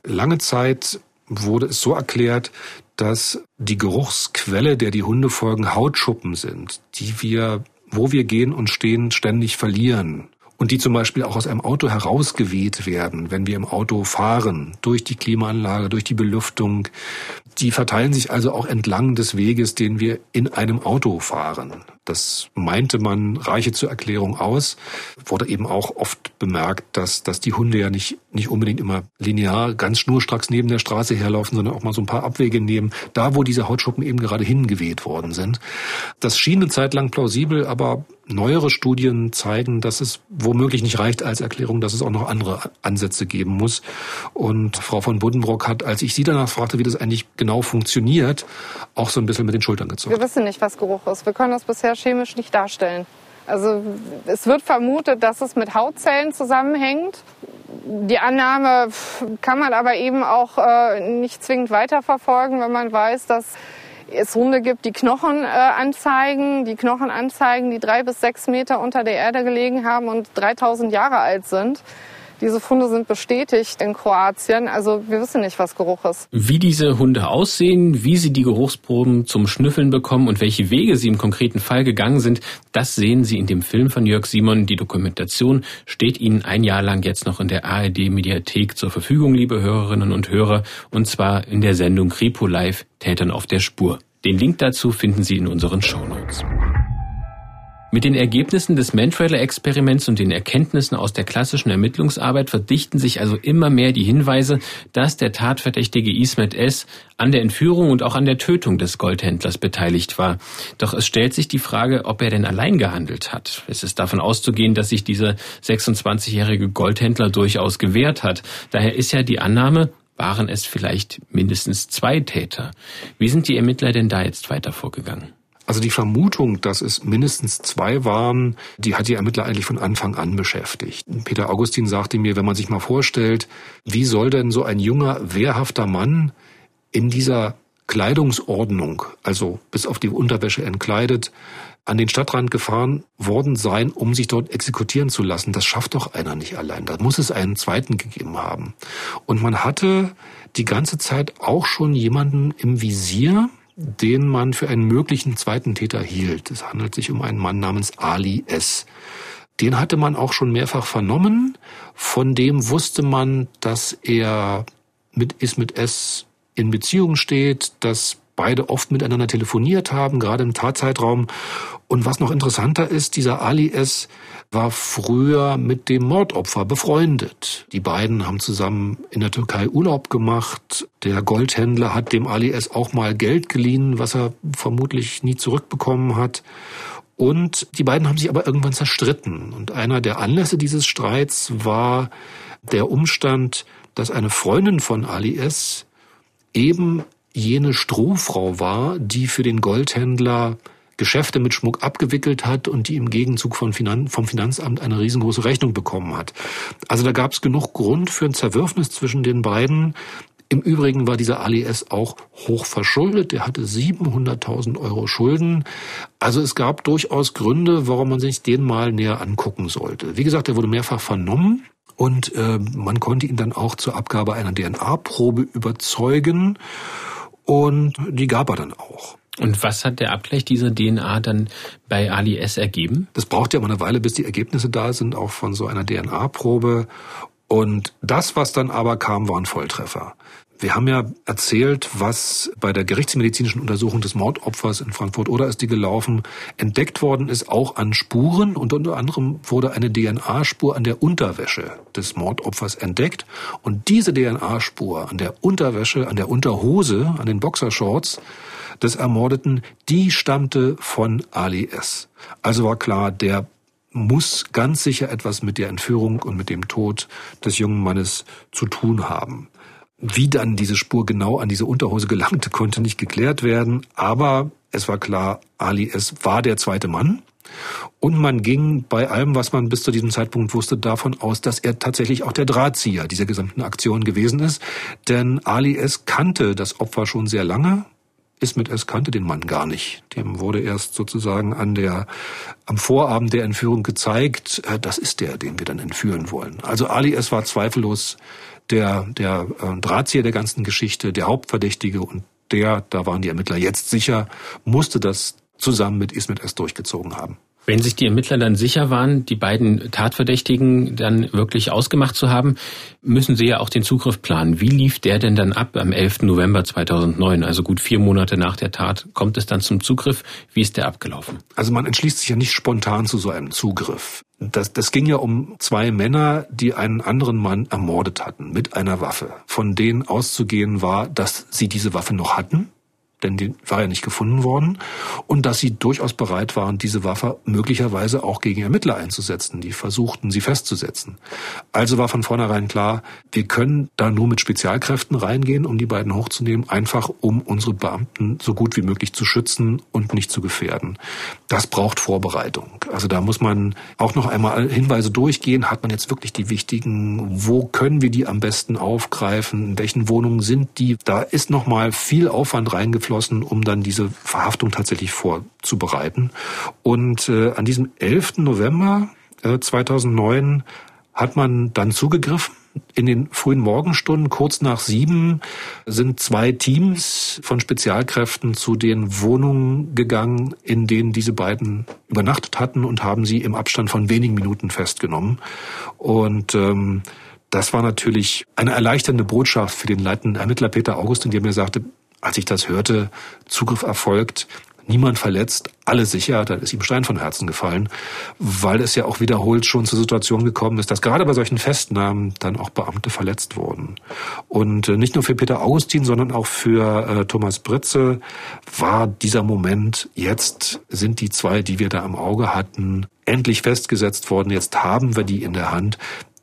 Lange Zeit wurde es so erklärt, dass die Geruchsquelle, der die Hunde folgen, Hautschuppen sind, die wir wo wir gehen und stehen, ständig verlieren. Und die zum Beispiel auch aus einem Auto herausgeweht werden, wenn wir im Auto fahren, durch die Klimaanlage, durch die Belüftung. Die verteilen sich also auch entlang des Weges, den wir in einem Auto fahren. Das meinte man reiche zur Erklärung aus. Wurde eben auch oft bemerkt, dass, dass die Hunde ja nicht, nicht unbedingt immer linear ganz schnurstracks neben der Straße herlaufen, sondern auch mal so ein paar Abwege nehmen, da wo diese Hautschuppen eben gerade hingeweht worden sind. Das schien eine Zeit lang plausibel, aber neuere Studien zeigen, dass es womöglich nicht reicht als Erklärung, dass es auch noch andere Ansätze geben muss. Und Frau von Buddenbrock hat, als ich sie danach fragte, wie das eigentlich genau funktioniert, auch so ein bisschen mit den Schultern gezogen. Wir wissen nicht, was Geruch ist. Wir können das bisher chemisch nicht darstellen. Also es wird vermutet, dass es mit Hautzellen zusammenhängt. Die Annahme kann man aber eben auch äh, nicht zwingend weiterverfolgen, wenn man weiß, dass es Hunde gibt, die Knochen äh, anzeigen, die Knochen anzeigen, die drei bis sechs Meter unter der Erde gelegen haben und 3000 Jahre alt sind. Diese Funde sind bestätigt in Kroatien. Also wir wissen nicht, was Geruch ist. Wie diese Hunde aussehen, wie sie die Geruchsproben zum Schnüffeln bekommen und welche Wege sie im konkreten Fall gegangen sind, das sehen Sie in dem Film von Jörg Simon. Die Dokumentation steht Ihnen ein Jahr lang jetzt noch in der ARD Mediathek zur Verfügung, liebe Hörerinnen und Hörer, und zwar in der Sendung Kripo Live Tätern auf der Spur. Den Link dazu finden Sie in unseren Shownotes. Mit den Ergebnissen des Mantrailer-Experiments und den Erkenntnissen aus der klassischen Ermittlungsarbeit verdichten sich also immer mehr die Hinweise, dass der Tatverdächtige Ismet S. an der Entführung und auch an der Tötung des Goldhändlers beteiligt war. Doch es stellt sich die Frage, ob er denn allein gehandelt hat. Es ist davon auszugehen, dass sich dieser 26-jährige Goldhändler durchaus gewehrt hat. Daher ist ja die Annahme, waren es vielleicht mindestens zwei Täter. Wie sind die Ermittler denn da jetzt weiter vorgegangen? Also die Vermutung, dass es mindestens zwei waren, die hat die Ermittler eigentlich von Anfang an beschäftigt. Peter Augustin sagte mir, wenn man sich mal vorstellt, wie soll denn so ein junger, wehrhafter Mann in dieser Kleidungsordnung, also bis auf die Unterwäsche entkleidet, an den Stadtrand gefahren worden sein, um sich dort exekutieren zu lassen. Das schafft doch einer nicht allein. Da muss es einen zweiten gegeben haben. Und man hatte die ganze Zeit auch schon jemanden im Visier, den man für einen möglichen zweiten Täter hielt. Es handelt sich um einen Mann namens Ali S. Den hatte man auch schon mehrfach vernommen. Von dem wusste man, dass er mit Ismet S in Beziehung steht, dass beide oft miteinander telefoniert haben, gerade im Tatzeitraum. Und was noch interessanter ist, dieser Ali S war früher mit dem Mordopfer befreundet. Die beiden haben zusammen in der Türkei Urlaub gemacht. Der Goldhändler hat dem Ali S auch mal Geld geliehen, was er vermutlich nie zurückbekommen hat. Und die beiden haben sich aber irgendwann zerstritten. Und einer der Anlässe dieses Streits war der Umstand, dass eine Freundin von Ali S. eben jene Strohfrau war, die für den Goldhändler Geschäfte mit Schmuck abgewickelt hat und die im Gegenzug vom Finanzamt eine riesengroße Rechnung bekommen hat. Also da gab es genug Grund für ein Zerwürfnis zwischen den beiden. Im Übrigen war dieser Ali S. auch hoch verschuldet. Er hatte 700.000 Euro Schulden. Also es gab durchaus Gründe, warum man sich den mal näher angucken sollte. Wie gesagt, er wurde mehrfach vernommen. Und äh, man konnte ihn dann auch zur Abgabe einer DNA-Probe überzeugen. Und die gab er dann auch. Und was hat der Abgleich dieser DNA dann bei Ali S ergeben? Das braucht ja mal eine Weile, bis die Ergebnisse da sind, auch von so einer DNA-Probe. Und das, was dann aber kam, war ein Volltreffer. Wir haben ja erzählt, was bei der gerichtsmedizinischen Untersuchung des Mordopfers in Frankfurt oder ist die gelaufen, entdeckt worden ist, auch an Spuren und unter anderem wurde eine DNA-Spur an der Unterwäsche des Mordopfers entdeckt und diese DNA-Spur an der Unterwäsche, an der Unterhose, an den Boxershorts des Ermordeten, die stammte von Ali S. Also war klar, der muss ganz sicher etwas mit der Entführung und mit dem Tod des jungen Mannes zu tun haben. Wie dann diese Spur genau an diese Unterhose gelangte, konnte nicht geklärt werden, aber es war klar, Ali S. war der zweite Mann. Und man ging bei allem, was man bis zu diesem Zeitpunkt wusste, davon aus, dass er tatsächlich auch der Drahtzieher dieser gesamten Aktion gewesen ist. Denn Ali S. kannte das Opfer schon sehr lange. Ismet S. kannte den Mann gar nicht. Dem wurde erst sozusagen an der, am Vorabend der Entführung gezeigt, äh, das ist der, den wir dann entführen wollen. Also Ali S. war zweifellos der, der äh, Drahtzieher der ganzen Geschichte, der Hauptverdächtige und der, da waren die Ermittler jetzt sicher, musste das zusammen mit Ismet S. durchgezogen haben. Wenn sich die Ermittler dann sicher waren, die beiden Tatverdächtigen dann wirklich ausgemacht zu haben, müssen sie ja auch den Zugriff planen. Wie lief der denn dann ab am 11. November 2009, also gut vier Monate nach der Tat? Kommt es dann zum Zugriff? Wie ist der abgelaufen? Also man entschließt sich ja nicht spontan zu so einem Zugriff. Das, das ging ja um zwei Männer, die einen anderen Mann ermordet hatten mit einer Waffe, von denen auszugehen war, dass sie diese Waffe noch hatten denn die war ja nicht gefunden worden, und dass sie durchaus bereit waren, diese Waffe möglicherweise auch gegen Ermittler einzusetzen, die versuchten, sie festzusetzen. Also war von vornherein klar, wir können da nur mit Spezialkräften reingehen, um die beiden hochzunehmen, einfach um unsere Beamten so gut wie möglich zu schützen und nicht zu gefährden. Das braucht Vorbereitung. Also da muss man auch noch einmal Hinweise durchgehen. Hat man jetzt wirklich die wichtigen, wo können wir die am besten aufgreifen, in welchen Wohnungen sind die? Da ist noch mal viel Aufwand reingeflossen geschlossen, um dann diese Verhaftung tatsächlich vorzubereiten. Und äh, an diesem 11. November äh, 2009 hat man dann zugegriffen. In den frühen Morgenstunden, kurz nach sieben, sind zwei Teams von Spezialkräften zu den Wohnungen gegangen, in denen diese beiden übernachtet hatten und haben sie im Abstand von wenigen Minuten festgenommen. Und ähm, das war natürlich eine erleichternde Botschaft für den leitenden Ermittler Peter Augustin, der mir sagte, als ich das hörte, Zugriff erfolgt, niemand verletzt, alle sicher, dann ist ihm Stein von Herzen gefallen, weil es ja auch wiederholt schon zur Situation gekommen ist, dass gerade bei solchen Festnahmen dann auch Beamte verletzt wurden. Und äh, nicht nur für Peter Augustin, sondern auch für äh, Thomas Britze war dieser Moment, jetzt sind die zwei, die wir da am Auge hatten, endlich festgesetzt worden, jetzt haben wir die in der Hand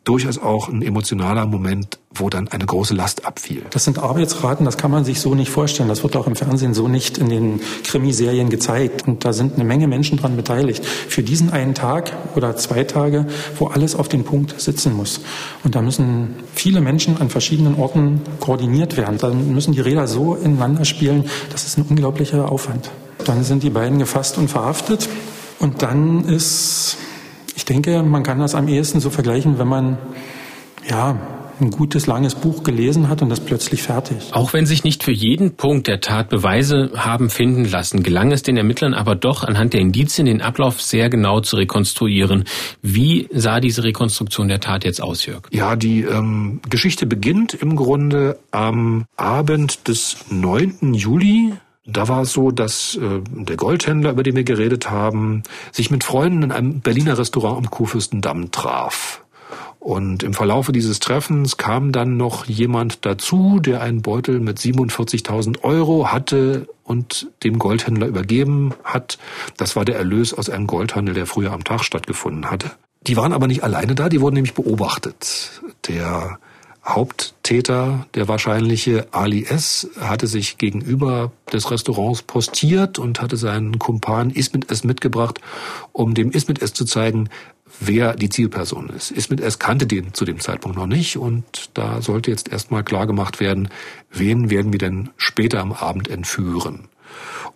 durchaus auch ein emotionaler Moment, wo dann eine große Last abfiel. Das sind Arbeitsraten, das kann man sich so nicht vorstellen. Das wird auch im Fernsehen so nicht in den Krimiserien gezeigt. Und da sind eine Menge Menschen dran beteiligt. Für diesen einen Tag oder zwei Tage, wo alles auf den Punkt sitzen muss. Und da müssen viele Menschen an verschiedenen Orten koordiniert werden. Dann müssen die Räder so ineinander spielen. Das ist ein unglaublicher Aufwand. Dann sind die beiden gefasst und verhaftet. Und dann ist ich denke, man kann das am ehesten so vergleichen, wenn man ja ein gutes, langes Buch gelesen hat und das plötzlich fertig. Auch wenn sich nicht für jeden Punkt der Tat Beweise haben finden lassen, gelang es den Ermittlern aber doch anhand der Indizien den Ablauf sehr genau zu rekonstruieren. Wie sah diese Rekonstruktion der Tat jetzt aus, Jörg? Ja, die ähm, Geschichte beginnt im Grunde am Abend des 9. Juli da war es so, dass äh, der Goldhändler, über den wir geredet haben, sich mit Freunden in einem Berliner Restaurant am Kurfürstendamm traf. Und im Verlaufe dieses Treffens kam dann noch jemand dazu, der einen Beutel mit 47.000 Euro hatte und dem Goldhändler übergeben hat. Das war der Erlös aus einem Goldhandel, der früher am Tag stattgefunden hatte. Die waren aber nicht alleine da, die wurden nämlich beobachtet. Der Haupttäter, der wahrscheinliche Ali S., hatte sich gegenüber des Restaurants postiert und hatte seinen Kumpan Ismet S. mitgebracht, um dem Ismet S. zu zeigen, wer die Zielperson ist. Ismet S. kannte den zu dem Zeitpunkt noch nicht und da sollte jetzt erstmal klar gemacht werden, wen werden wir denn später am Abend entführen.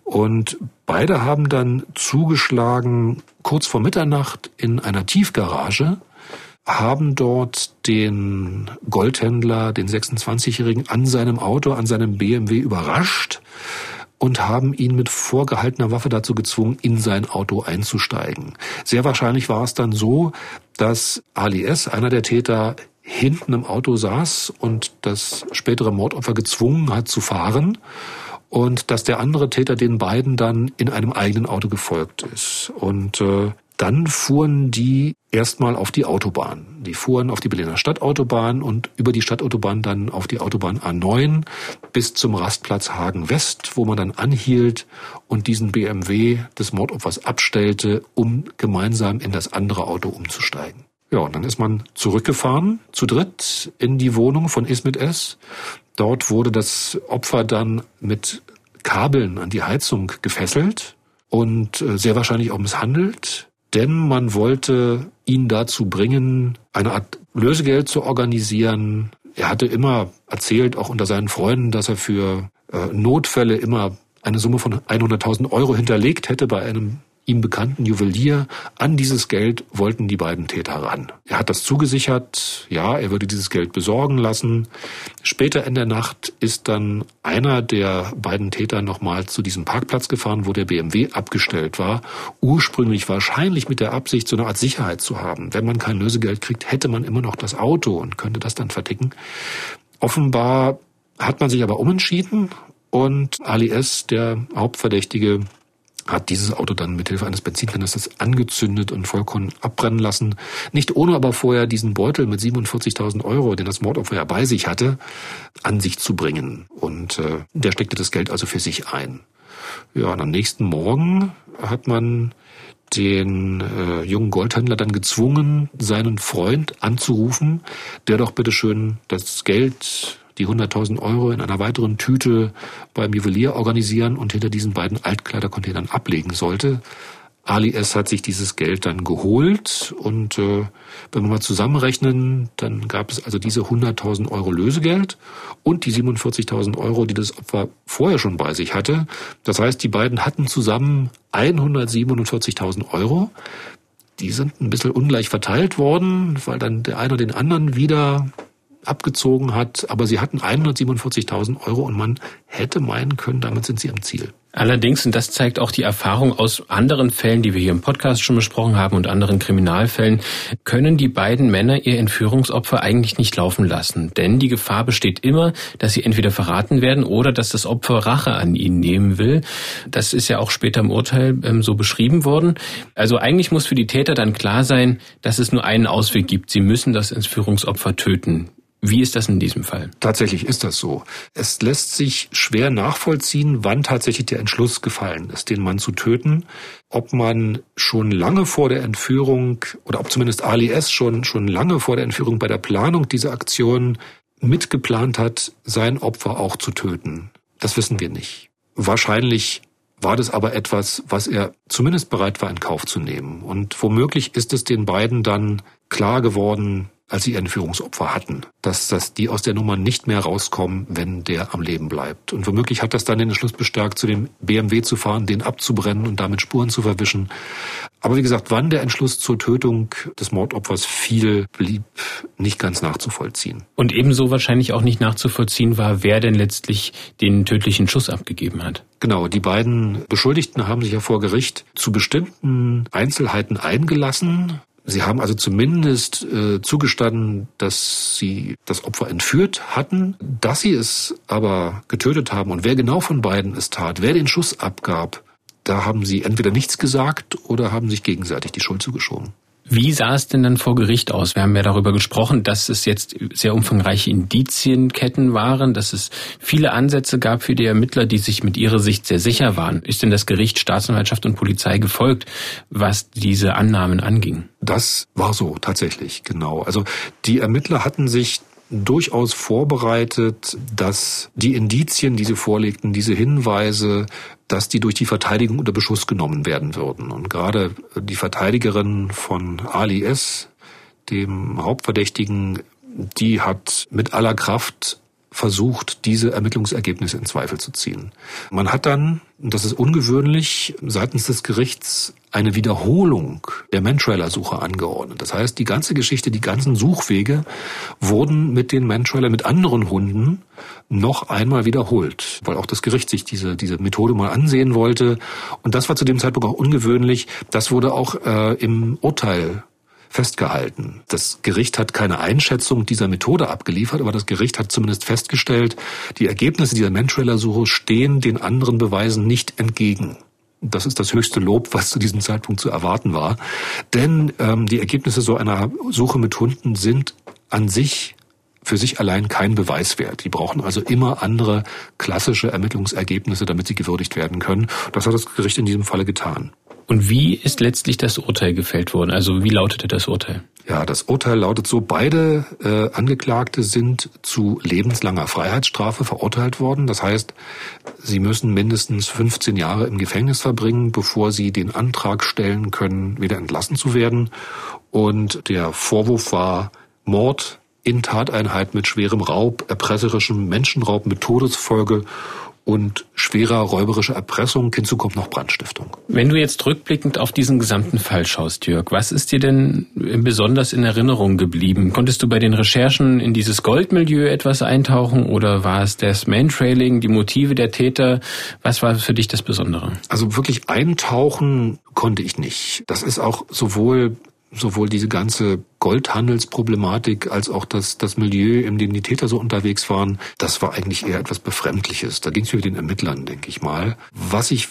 Und beide haben dann zugeschlagen kurz vor Mitternacht in einer Tiefgarage haben dort den Goldhändler, den 26-Jährigen, an seinem Auto, an seinem BMW überrascht und haben ihn mit vorgehaltener Waffe dazu gezwungen, in sein Auto einzusteigen. Sehr wahrscheinlich war es dann so, dass Ali S., einer der Täter, hinten im Auto saß und das spätere Mordopfer gezwungen hat zu fahren und dass der andere Täter den beiden dann in einem eigenen Auto gefolgt ist. Und äh, dann fuhren die erstmal auf die Autobahn. Die fuhren auf die Berliner Stadtautobahn und über die Stadtautobahn dann auf die Autobahn A9 bis zum Rastplatz Hagen West, wo man dann anhielt und diesen BMW des Mordopfers abstellte, um gemeinsam in das andere Auto umzusteigen. Ja, und dann ist man zurückgefahren, zu dritt, in die Wohnung von Ismet S. Dort wurde das Opfer dann mit Kabeln an die Heizung gefesselt und äh, sehr wahrscheinlich auch misshandelt denn man wollte ihn dazu bringen, eine Art Lösegeld zu organisieren. Er hatte immer erzählt, auch unter seinen Freunden, dass er für äh, Notfälle immer eine Summe von 100.000 Euro hinterlegt hätte bei einem ihm bekannten Juwelier. An dieses Geld wollten die beiden Täter ran. Er hat das zugesichert, ja, er würde dieses Geld besorgen lassen. Später in der Nacht ist dann einer der beiden Täter nochmal zu diesem Parkplatz gefahren, wo der BMW abgestellt war. Ursprünglich wahrscheinlich mit der Absicht, so eine Art Sicherheit zu haben. Wenn man kein Lösegeld kriegt, hätte man immer noch das Auto und könnte das dann verticken. Offenbar hat man sich aber umentschieden und Ali S., der Hauptverdächtige, hat dieses Auto dann mit Hilfe eines Benzinkanisters angezündet und vollkommen abbrennen lassen. Nicht ohne aber vorher diesen Beutel mit 47.000 Euro, den das Mordopfer ja bei sich hatte, an sich zu bringen. Und äh, der steckte das Geld also für sich ein. Ja, und am nächsten Morgen hat man den äh, jungen Goldhändler dann gezwungen, seinen Freund anzurufen, der doch bitteschön das Geld die 100.000 Euro in einer weiteren Tüte beim Juwelier organisieren und hinter diesen beiden Altkleidercontainern ablegen sollte. Ali S. hat sich dieses Geld dann geholt und äh, wenn wir mal zusammenrechnen, dann gab es also diese 100.000 Euro Lösegeld und die 47.000 Euro, die das Opfer vorher schon bei sich hatte. Das heißt, die beiden hatten zusammen 147.000 Euro. Die sind ein bisschen ungleich verteilt worden, weil dann der eine den anderen wieder abgezogen hat. Aber sie hatten 147.000 Euro und man hätte meinen können, damit sind sie am Ziel. Allerdings, und das zeigt auch die Erfahrung aus anderen Fällen, die wir hier im Podcast schon besprochen haben und anderen Kriminalfällen, können die beiden Männer ihr Entführungsopfer eigentlich nicht laufen lassen. Denn die Gefahr besteht immer, dass sie entweder verraten werden oder dass das Opfer Rache an ihnen nehmen will. Das ist ja auch später im Urteil ähm, so beschrieben worden. Also eigentlich muss für die Täter dann klar sein, dass es nur einen Ausweg gibt. Sie müssen das Entführungsopfer töten. Wie ist das in diesem Fall? Tatsächlich ist das so. Es lässt sich schwer nachvollziehen, wann tatsächlich der Entschluss gefallen ist, den Mann zu töten. Ob man schon lange vor der Entführung oder ob zumindest Ali S. schon, schon lange vor der Entführung bei der Planung dieser Aktion mitgeplant hat, sein Opfer auch zu töten. Das wissen wir nicht. Wahrscheinlich war das aber etwas, was er zumindest bereit war in Kauf zu nehmen. Und womöglich ist es den beiden dann klar geworden, als sie ihren Führungsopfer hatten, dass, dass die aus der Nummer nicht mehr rauskommen, wenn der am Leben bleibt. Und womöglich hat das dann den Entschluss bestärkt, zu dem BMW zu fahren, den abzubrennen und damit Spuren zu verwischen. Aber wie gesagt, wann der Entschluss zur Tötung des Mordopfers fiel, blieb nicht ganz nachzuvollziehen. Und ebenso wahrscheinlich auch nicht nachzuvollziehen war, wer denn letztlich den tödlichen Schuss abgegeben hat. Genau, die beiden Beschuldigten haben sich ja vor Gericht zu bestimmten Einzelheiten eingelassen. Sie haben also zumindest äh, zugestanden, dass sie das Opfer entführt hatten, dass sie es aber getötet haben und wer genau von beiden es tat, wer den Schuss abgab, da haben sie entweder nichts gesagt oder haben sich gegenseitig die Schuld zugeschoben. Wie sah es denn dann vor Gericht aus? Wir haben ja darüber gesprochen, dass es jetzt sehr umfangreiche Indizienketten waren, dass es viele Ansätze gab für die Ermittler, die sich mit ihrer Sicht sehr sicher waren. Ist denn das Gericht, Staatsanwaltschaft und Polizei gefolgt, was diese Annahmen anging? Das war so tatsächlich, genau. Also die Ermittler hatten sich durchaus vorbereitet, dass die Indizien, die sie vorlegten, diese Hinweise, dass die durch die Verteidigung unter Beschuss genommen werden würden. Und gerade die Verteidigerin von Ali S., dem Hauptverdächtigen, die hat mit aller Kraft versucht, diese Ermittlungsergebnisse in Zweifel zu ziehen. Man hat dann, und das ist ungewöhnlich, seitens des Gerichts eine Wiederholung der Mantrailer-Suche angeordnet. Das heißt, die ganze Geschichte, die ganzen Suchwege wurden mit den Mantrailer, mit anderen Hunden noch einmal wiederholt, weil auch das Gericht sich diese, diese Methode mal ansehen wollte. Und das war zu dem Zeitpunkt auch ungewöhnlich. Das wurde auch äh, im Urteil festgehalten. Das Gericht hat keine Einschätzung dieser Methode abgeliefert, aber das Gericht hat zumindest festgestellt, die Ergebnisse dieser Mantrailer-Suche stehen den anderen Beweisen nicht entgegen. Das ist das höchste Lob, was zu diesem Zeitpunkt zu erwarten war. Denn ähm, die Ergebnisse so einer Suche mit Hunden sind an sich für sich allein kein Beweiswert. Die brauchen also immer andere klassische Ermittlungsergebnisse, damit sie gewürdigt werden können. Das hat das Gericht in diesem Falle getan. Und wie ist letztlich das Urteil gefällt worden? Also wie lautete das Urteil? Ja, das Urteil lautet so, beide äh, Angeklagte sind zu lebenslanger Freiheitsstrafe verurteilt worden. Das heißt, sie müssen mindestens 15 Jahre im Gefängnis verbringen, bevor sie den Antrag stellen können, wieder entlassen zu werden. Und der Vorwurf war Mord in Tateinheit mit schwerem Raub, erpresserischem Menschenraub mit Todesfolge und schwerer räuberischer Erpressung. Hinzu kommt noch Brandstiftung. Wenn du jetzt rückblickend auf diesen gesamten Fall schaust, Jörg, was ist dir denn besonders in Erinnerung geblieben? Konntest du bei den Recherchen in dieses Goldmilieu etwas eintauchen oder war es das Mantrailing, die Motive der Täter? Was war für dich das Besondere? Also wirklich eintauchen konnte ich nicht. Das ist auch sowohl sowohl diese ganze Goldhandelsproblematik als auch das, das Milieu, in dem die Täter so unterwegs waren, das war eigentlich eher etwas Befremdliches. Da ging es mit den Ermittlern, denke ich mal. Was ich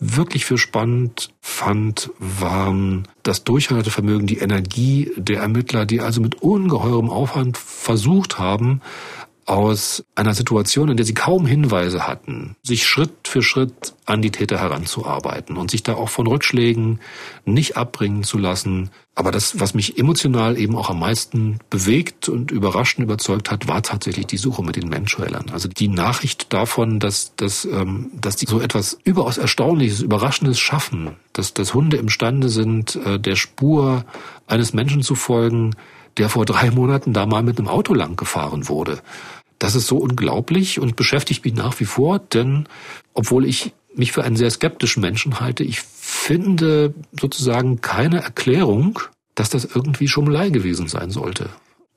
wirklich für spannend fand, waren das Durchhaltevermögen, die Energie der Ermittler, die also mit ungeheurem Aufwand versucht haben, aus einer Situation, in der sie kaum Hinweise hatten, sich Schritt für Schritt an die Täter heranzuarbeiten und sich da auch von Rückschlägen nicht abbringen zu lassen. Aber das, was mich emotional eben auch am meisten bewegt und überrascht und überzeugt hat, war tatsächlich die Suche mit den Menschwellern. Also die Nachricht davon, dass, dass, ähm, dass die so etwas überaus Erstaunliches, Überraschendes schaffen, dass, dass Hunde imstande sind, äh, der Spur eines Menschen zu folgen, der vor drei Monaten da mal mit einem Auto lang gefahren wurde. Das ist so unglaublich und beschäftigt mich nach wie vor, denn obwohl ich mich für einen sehr skeptischen Menschen halte, ich finde sozusagen keine Erklärung, dass das irgendwie Schummelei gewesen sein sollte.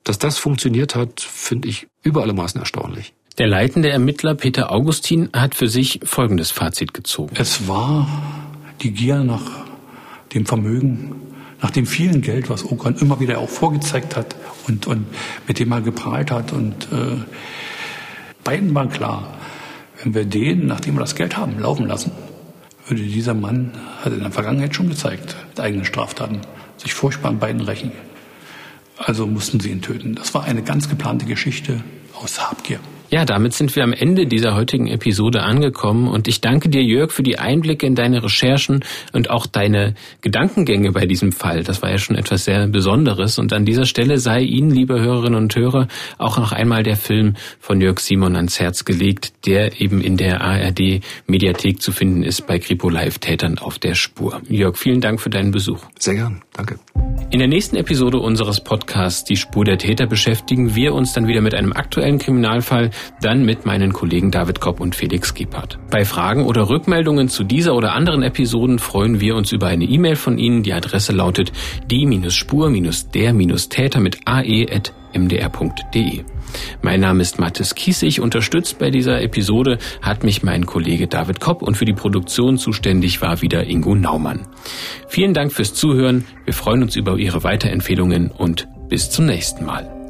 Dass das funktioniert hat, finde ich über alle Maßen erstaunlich. Der leitende Ermittler Peter Augustin hat für sich folgendes Fazit gezogen. Es war die Gier nach dem Vermögen, nach dem vielen Geld, was Ogran immer wieder auch vorgezeigt hat und, und mit dem er geprahlt hat. Und äh, beiden war klar, wenn wir den, nachdem wir das Geld haben, laufen lassen, würde dieser Mann, hat in der Vergangenheit schon gezeigt, mit eigenen Straftaten, sich furchtbar an beiden rächen. Also mussten sie ihn töten. Das war eine ganz geplante Geschichte aus Habgier. Ja, damit sind wir am Ende dieser heutigen Episode angekommen und ich danke dir, Jörg, für die Einblicke in deine Recherchen und auch deine Gedankengänge bei diesem Fall. Das war ja schon etwas sehr Besonderes und an dieser Stelle sei Ihnen, liebe Hörerinnen und Hörer, auch noch einmal der Film von Jörg Simon ans Herz gelegt, der eben in der ARD Mediathek zu finden ist bei Kripo Live Tätern auf der Spur. Jörg, vielen Dank für deinen Besuch. Sehr gern, danke. In der nächsten Episode unseres Podcasts Die Spur der Täter beschäftigen wir uns dann wieder mit einem aktuellen Kriminalfall, dann mit meinen Kollegen David Kopp und Felix Gebhardt. Bei Fragen oder Rückmeldungen zu dieser oder anderen Episoden freuen wir uns über eine E-Mail von Ihnen. Die Adresse lautet die-spur-der-täter mit ae.mdr.de. Mein Name ist Mathis Kiesig. Unterstützt bei dieser Episode hat mich mein Kollege David Kopp und für die Produktion zuständig war wieder Ingo Naumann. Vielen Dank fürs Zuhören. Wir freuen uns über Ihre Weiterempfehlungen und bis zum nächsten Mal.